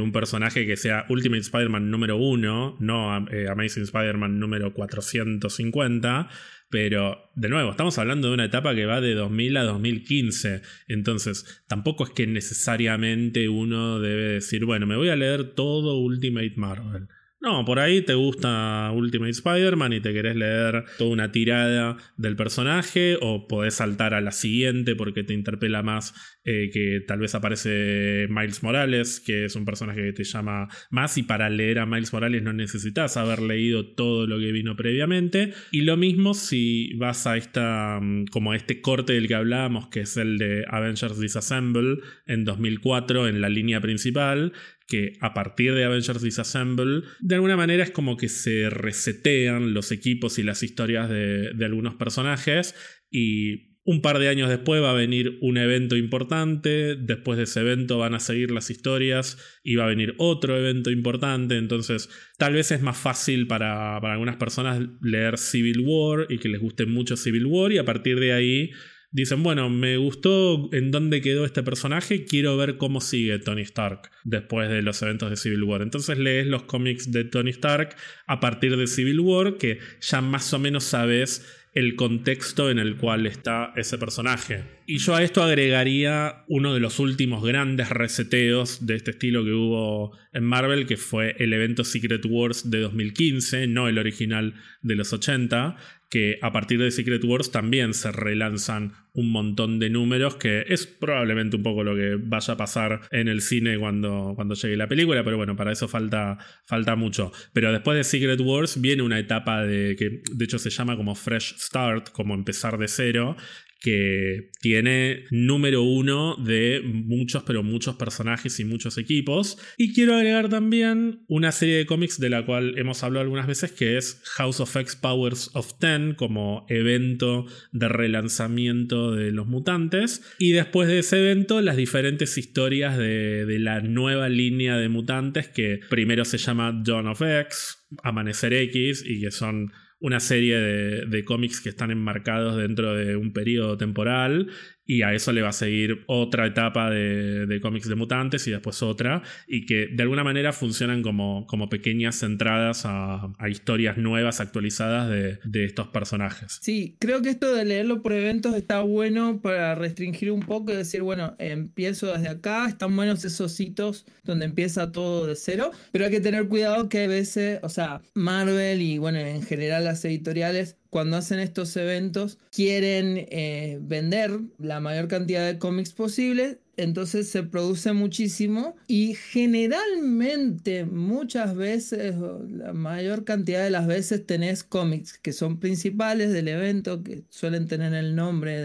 S1: un personaje que sea Ultimate Spider-Man número uno, no eh, Amazing Spider-Man número 450 pero, de nuevo, estamos hablando de una etapa que va de 2000 a 2015. Entonces, tampoco es que necesariamente uno debe decir, bueno, me voy a leer todo Ultimate Marvel. No, por ahí te gusta Ultimate Spider-Man y te querés leer toda una tirada del personaje o podés saltar a la siguiente porque te interpela más eh, que tal vez aparece Miles Morales, que es un personaje que te llama más y para leer a Miles Morales no necesitas haber leído todo lo que vino previamente. Y lo mismo si vas a esta, mm, como a este corte del que hablábamos, que es el de Avengers Disassemble en 2004 en la línea principal, que a partir de Avengers Disassemble, de alguna manera es como que se resetean los equipos y las historias de, de algunos personajes y un par de años después va a venir un evento importante, después de ese evento van a seguir las historias y va a venir otro evento importante, entonces tal vez es más fácil para, para algunas personas leer Civil War y que les guste mucho Civil War y a partir de ahí dicen, bueno, me gustó en dónde quedó este personaje, quiero ver cómo sigue Tony Stark después de los eventos de Civil War. Entonces lees los cómics de Tony Stark a partir de Civil War, que ya más o menos sabes el contexto en el cual está ese personaje. Y yo a esto agregaría uno de los últimos grandes reseteos de este estilo que hubo en Marvel, que fue el evento Secret Wars de 2015, no el original de los 80, que a partir de Secret Wars también se relanzan un montón de números, que es probablemente un poco lo que vaya a pasar en el cine cuando, cuando llegue la película, pero bueno, para eso falta, falta mucho. Pero después de Secret Wars viene una etapa de que de hecho se llama como Fresh Start, como empezar de cero, que tiene número uno de muchos, pero muchos personajes y muchos equipos. Y quiero agregar también una serie de cómics de la cual hemos hablado algunas veces, que es House of X Powers of Ten, como evento de relanzamiento de los mutantes. Y después de ese evento, las diferentes historias de, de la nueva línea de mutantes, que primero se llama Dawn of X, Amanecer X, y que son una serie de, cómics que están enmarcados dentro de un periodo temporal y a eso le va a seguir otra etapa de, cómics de mutantes y después otra, y que de alguna manera funcionan como, como pequeñas entradas a, historias nuevas, actualizadas de, de, estos personajes.
S2: Sí, creo que esto de leerlo por eventos está bueno para restringir un poco y decir, bueno, empiezo desde acá, están buenos esos hitos donde empieza todo de cero, pero hay que tener cuidado que a veces, o sea, Marvel y bueno, en general las editoriales cuando hacen estos eventos quieren eh, vender la mayor cantidad de cómics posible, entonces se produce muchísimo y generalmente muchas veces, la mayor cantidad de las veces tenés cómics que son principales del evento, que suelen tener el nombre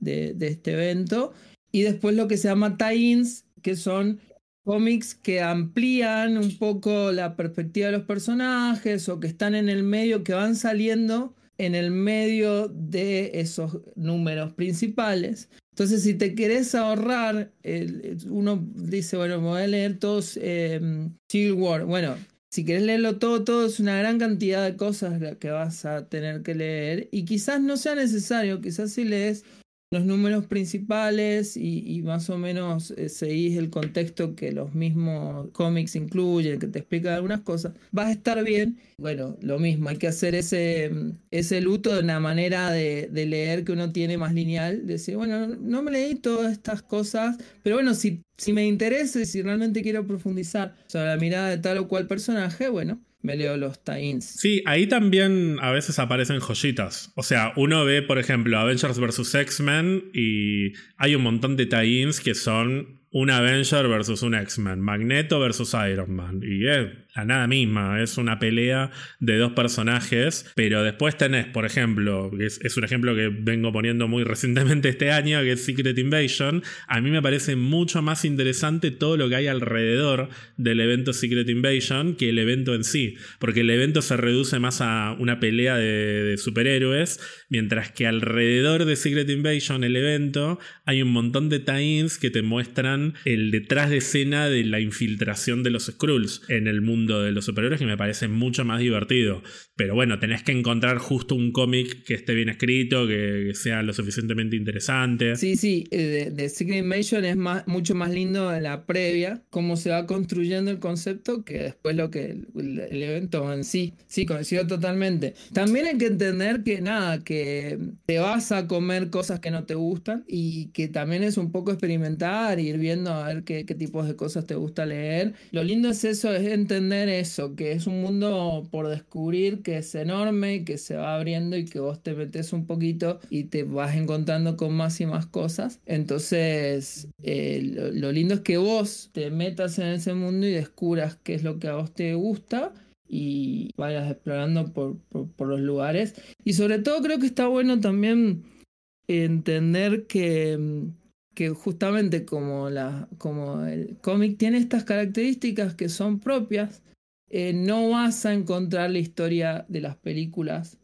S2: de, de este evento, y después lo que se llama tie-ins, que son cómics que amplían un poco la perspectiva de los personajes o que están en el medio, que van saliendo en el medio de esos números principales. Entonces, si te querés ahorrar, uno dice, bueno, me voy a leer todos eh, War. Bueno, si querés leerlo todo, todo es una gran cantidad de cosas que vas a tener que leer. Y quizás no sea necesario, quizás si lees los números principales y, más o menos eh, seguís el contexto que los mismos cómics incluyen, que te explica algunas cosas, vas a estar bien. Bueno, lo mismo, hay que hacer ese, ese luto de una manera de, de leer que uno tiene más lineal, decir, bueno, no me leí todas estas cosas, pero bueno, si, si me interesa y si realmente quiero profundizar sobre la mirada de tal o cual personaje, bueno, me leo los tie
S1: Sí, ahí también a veces aparecen joyitas. O sea, uno ve, por ejemplo, Avengers vs. X-Men y hay un montón de tie que son un Avenger versus un X-Men, Magneto versus Iron Man. Y es la nada misma, es una pelea de dos personajes, pero después tenés, por ejemplo, es, un ejemplo que vengo poniendo muy [laughs] recientemente este año, que es Secret Invasion. A mí me parece mucho más interesante todo lo que hay alrededor del evento Secret Invasion que el evento en sí, porque el evento se reduce más a una pelea de, de superhéroes, mientras que alrededor de Secret Invasion, el evento, hay un montón de tie-ins que te muestran el detrás de escena de la infiltración de los Skrulls en el mundo de los superhéroes que me parece mucho más divertido. Pero bueno, tenés que encontrar justo un cómic que esté bien escrito, que, sea lo suficientemente interesante.
S2: Sí, sí, eh, de, Secret Invasion es más, mucho más lindo en la previa, cómo se va construyendo el concepto, que después lo que el, evento en sí. Sí, coincido totalmente. También hay que entender que nada, que te vas a comer cosas que no te gustan y que también es un poco experimentar ir viendo a ver qué, qué, tipos de cosas te gusta leer. Lo lindo es eso, es entender eso, que es un mundo por descubrir que es enorme y que se va abriendo y que vos te metes un poquito y te vas encontrando con más y más cosas. Entonces, eh, lo, lindo es que vos te metas en ese mundo y descubras qué es lo que a vos te gusta y vayas explorando por, por los lugares. Y sobre todo creo que está bueno también entender que que justamente como, la, como el cómic tiene estas características que son propias, eh, no vas a encontrar la historia de las películas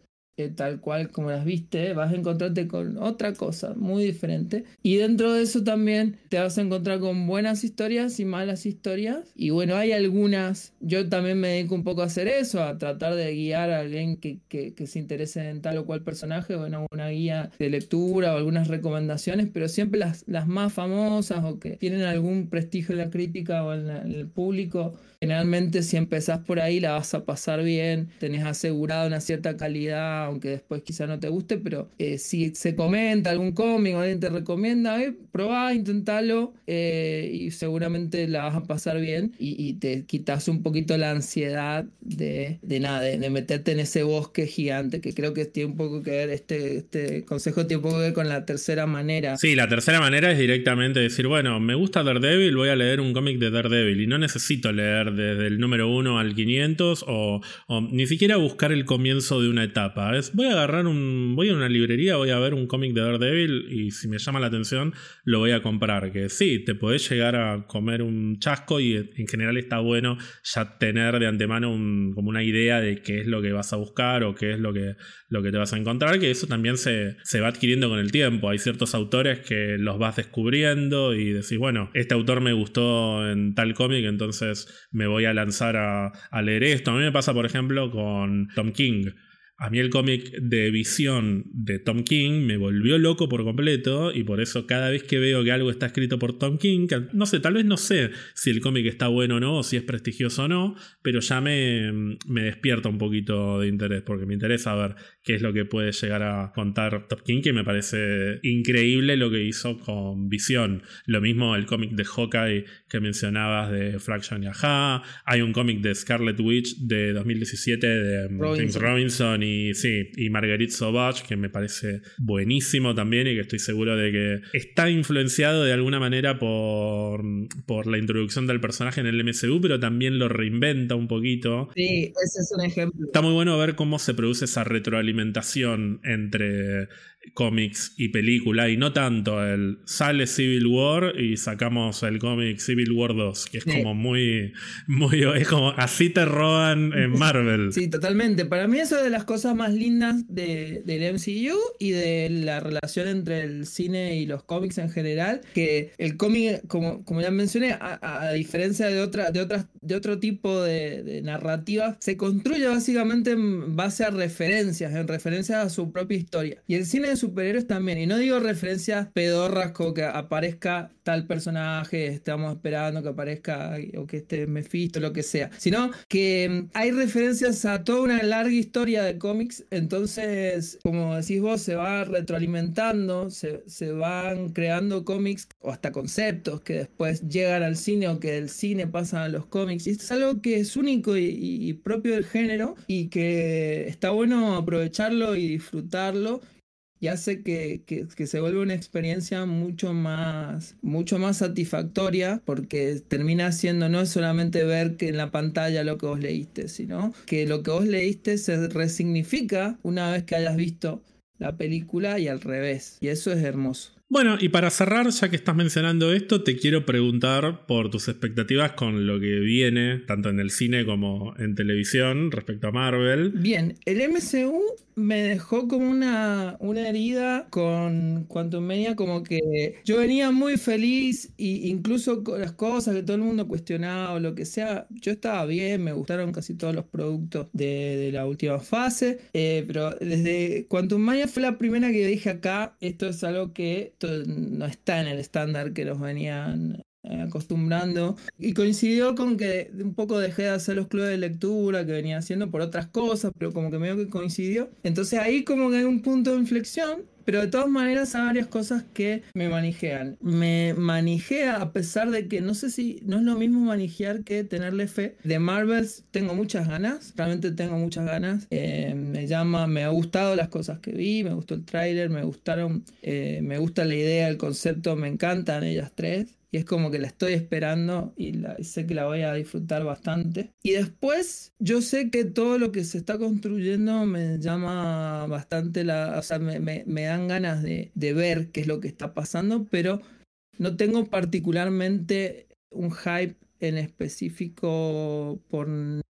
S2: tal cual como las viste, vas a encontrarte con otra cosa muy diferente. Y dentro de eso también te vas a encontrar con buenas historias y malas historias. Y bueno, hay algunas, yo también me dedico un poco a hacer eso, a tratar de guiar a alguien que, que, se interese en tal o cual personaje, bueno, una guía de lectura o algunas recomendaciones, pero siempre las, las más famosas o que tienen algún prestigio en la crítica o en el público Generalmente si empezás por ahí la vas a pasar bien, tenés asegurada una cierta calidad, aunque después quizá no te guste, pero eh, si se comenta algún cómic o alguien te recomienda, eh, probá, intentalo eh, y seguramente la vas a pasar bien y, te quitas un poquito la ansiedad de, de nada, de, meterte en ese bosque gigante, que creo que tiene un poco que ver, este, este consejo tiene un poco que ver con la tercera manera.
S1: Sí, la tercera manera es directamente decir, bueno, me gusta Daredevil, voy a leer un cómic de Daredevil y no necesito leer desde el número 1 al 500 o, ni siquiera buscar el comienzo de una etapa. Voy a agarrar un. Voy a una librería, voy a ver un cómic de Daredevil y si me llama la atención, lo voy a comprar. Que sí, te podés llegar a comer un chasco y en general está bueno ya tener de antemano como una idea de qué es lo que vas a buscar o qué es lo que, lo que te vas a encontrar. Que eso también se, se va adquiriendo con el tiempo. Hay ciertos autores que los vas descubriendo y decís, bueno, este autor me gustó en tal cómic, entonces me voy a lanzar a, leer esto. A mí me pasa, por ejemplo, con Tom King. A mí el cómic de visión de Tom King me volvió loco por completo y por eso cada vez que veo que algo está escrito por Tom King, no sé, tal vez no sé si el cómic está bueno o no, o si es prestigioso o no, pero ya me, me despierta un poquito de interés porque me interesa ver qué es lo que puede llegar a contar Tom King, que me parece increíble lo que hizo con visión. Lo mismo el cómic de Hawkeye que mencionabas de Fraction y Aja, hay un cómic de Scarlet Witch de 2017 de James Robinson y sí, y Marguerite Sauvage, que me parece buenísimo también y que estoy seguro de que está influenciado de alguna manera por, por la introducción del personaje en el MCU, pero también lo reinventa un poquito.
S2: Sí, ese es un ejemplo.
S1: Está muy bueno ver cómo se produce esa retroalimentación entre cómics y película y no tanto el sale Civil War y sacamos el cómic Civil War 2 que es como muy muy es como así te roban en [laughs] Marvel.
S2: Sí totalmente. Para mí eso es de las cosas más lindas de, del MCU y de la relación entre el cine y los cómics en general que el cómic como, como ya mencioné a, diferencia de otra de otras de otro tipo de, de narrativa se construye básicamente en base a referencias en referencias a su propia historia y el cine superhéroes también. Y no digo referencias pedorras como que aparezca tal personaje, estamos esperando que aparezca o que esté Mephisto, lo que sea. Sino que mm, hay referencias a toda una larga historia de cómics. Entonces, como decís vos, se va retroalimentando, se, se van creando cómics o hasta conceptos que después llegan al cine o que del cine pasan a los cómics. Y esto es algo que es único y, y propio del género y que está bueno aprovecharlo y disfrutarlo y hace que, se vuelva una experiencia mucho más, mucho más satisfactoria porque termina siendo no solamente ver que en la pantalla lo que vos leíste, sino que lo que vos leíste se resignifica una vez que hayas visto la película y al revés. Y eso es hermoso.
S1: Bueno, y para cerrar, ya que estás mencionando esto, te quiero preguntar por tus expectativas con lo que viene, tanto en el cine como en televisión, respecto a Marvel.
S2: Bien, el MCU me dejó como una, una herida con Quantum Media, como que yo venía muy feliz e incluso con las cosas que todo el mundo cuestionaba o lo que sea, yo estaba bien, me gustaron casi todos los productos de, la última fase, eh, pero desde Quantum Mania fue la primera que dije acá, esto es algo que no está en el estándar que nos venían eh, acostumbrando. Y coincidió con que un poco dejé de hacer los clubes de lectura que venía haciendo por otras cosas, pero como que medio que coincidió. Entonces ahí como que hay un punto de inflexión. Pero de todas maneras hay varias cosas que me manejean. Me manijea a pesar de que no sé si no es lo mismo manejar que tenerle fe. De Marvels tengo muchas ganas, realmente tengo muchas ganas. Eh, me llama, me ha gustado las cosas que vi, me gustó el tráiler, me gustaron, eh, me gusta la idea, el concepto, me encantan ellas tres es como que la estoy esperando y, sé que la voy a disfrutar bastante. Y después yo sé que todo lo que se está construyendo me llama bastante la... O sea, me, ganas de, de ver qué es lo que está pasando, pero no tengo particularmente un hype en específico por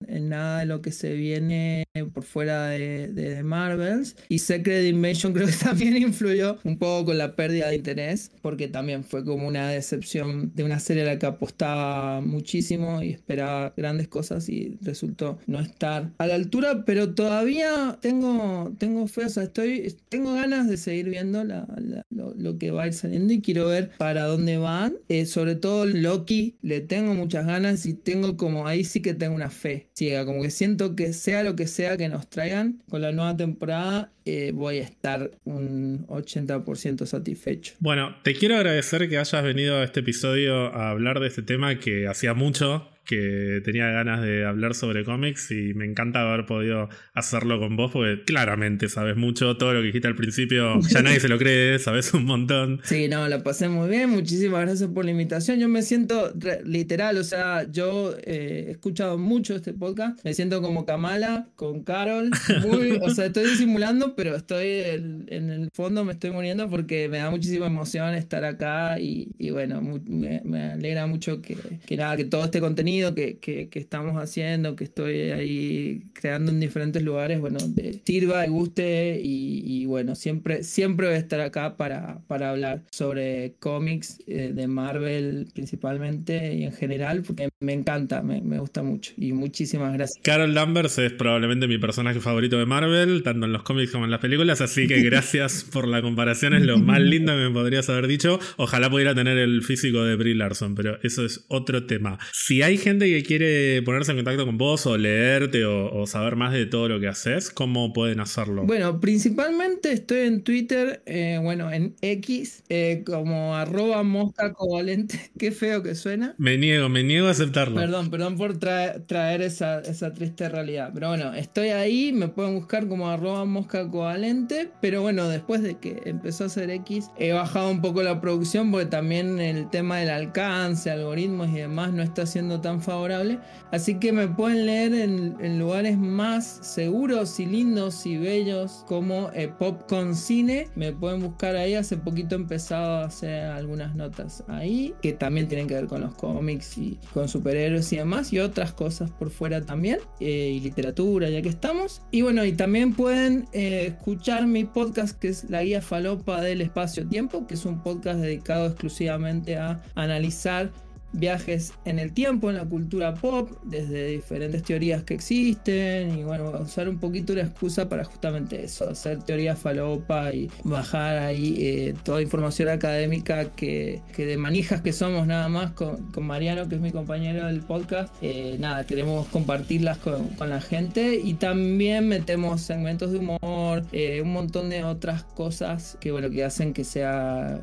S2: nada de lo que se viene por fuera de, de, Marvels. Y Secret Invasion [laughs] creo que también influyó un poco con la pérdida de interés, porque también fue como una decepción de una serie a la que apostaba muchísimo y esperaba grandes cosas y resultó no estar a la altura, pero todavía tengo, tengo fe, o sea, estoy, tengo ganas de seguir viendo lo, que va a ir saliendo y quiero ver para dónde van. Eh, sobre todo Loki, le tengo muchas ganas y tengo como, ahí sí que tengo una fe ciega, como que siento que sea lo que sea que nos traigan con la nueva temporada, eh, voy a estar un 80% satisfecho.
S1: Bueno, te quiero agradecer que hayas venido a este episodio a hablar de este tema que hacía mucho que tenía ganas de hablar sobre cómics y me encanta haber podido hacerlo con vos porque claramente sabes mucho, todo lo que dijiste al principio ya nadie se lo cree, sabes un montón.
S2: Sí, no, lo pasé muy bien, muchísimas gracias por la invitación. Yo me siento literal, o sea, yo eh, he escuchado mucho este podcast, me siento como Kamala con Carol, [laughs] o sea, estoy disimulando, pero estoy en, el fondo me estoy muriendo porque me da muchísima emoción estar acá y, bueno, me, me, alegra mucho que, que nada, que todo este contenido que, estamos haciendo, que estoy ahí creando en diferentes lugares, bueno, sirva y guste y, bueno, siempre, siempre voy a estar acá para, para hablar sobre cómics eh, de Marvel principalmente y en general, porque me encanta, me, me gusta mucho y muchísimas gracias.
S1: Carol Danvers es probablemente mi personaje favorito de Marvel, tanto en los cómics como en las películas, así que gracias [laughs] por la comparación, es lo más lindo que me podrías haber dicho. Ojalá pudiera tener el físico de Brie Larson, pero eso es otro tema. Si hay gente que quiere ponerse en contacto con vos o leerte o, saber más de todo lo que haces, ¿cómo pueden hacerlo?
S2: Bueno, principalmente estoy en Twitter, eh, bueno, en X, eh, como arroba mosca covalente. [laughs] Qué feo que suena.
S1: Me niego, me niego a aceptarlo.
S2: Perdón, perdón por traer, esa, triste realidad. Pero bueno, estoy ahí, me pueden buscar como arroba mosca covalente. Pero bueno, después de que empezó a hacer X, he bajado un poco la producción porque también el tema del alcance, algoritmos y demás no está siendo tan favorable. Así que me pueden leer en, lugares más seguros y lindos y bellos como eh, Popcorn Cine. Me pueden buscar ahí. Hace poquito he empezado a hacer algunas notas ahí que también tienen que ver con los cómics y con superhéroes y demás. Y otras cosas por fuera también. Eh, y literatura, ya que estamos. Y bueno, y también pueden eh, escuchar mi podcast que es La Guía Falopa del Espacio-Tiempo, que es un podcast dedicado exclusivamente a analizar viajes en el tiempo, en la cultura pop, desde diferentes teorías que existen y bueno, usar un poquito la excusa para justamente eso, hacer teoría falopa y bajar ahí eh, toda información académica que, que, de manijas que somos nada más con, con Mariano, que es mi compañero del podcast, eh, nada, queremos compartirlas con, con, la gente y también metemos segmentos de humor, eh, un montón de otras cosas que bueno, que hacen que sea,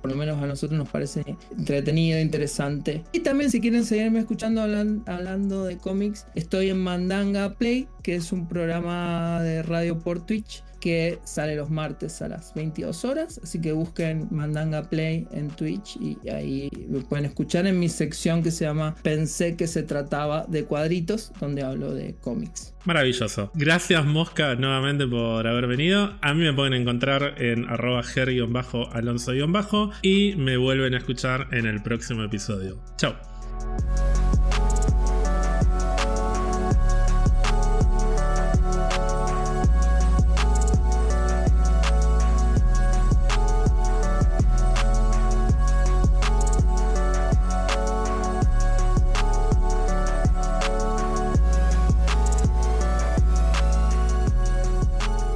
S2: por lo menos a nosotros nos parece entretenido, interesante. Y también si quieren seguirme escuchando hablando de cómics, estoy en Mandanga Play, que es un programa de radio por Twitch que sale los martes a las 22 horas. Así que busquen Mandanga Play en Twitch y ahí me pueden escuchar en mi sección que se llama Pensé que se trataba de cuadritos, donde hablo de cómics.
S1: Maravilloso. Gracias Mosca nuevamente por haber venido. A mí me pueden encontrar en arroba ger-alonso- y me vuelven a escuchar en el próximo episodio. Chao.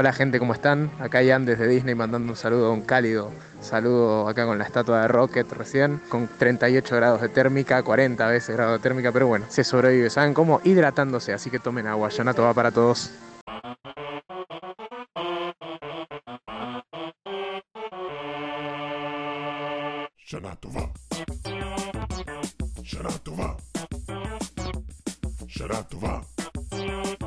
S3: Hola gente, ¿cómo están? Acá Ian desde Disney mandando un saludo, un cálido saludo acá con la estatua de Rocket recién, con 38 grados de térmica, 40 veces grados de térmica, pero bueno, se sobrevive, ¿saben cómo? Hidratándose, así que tomen agua, Yonato va para todos. Yonato va. Yonato va. Yonato va.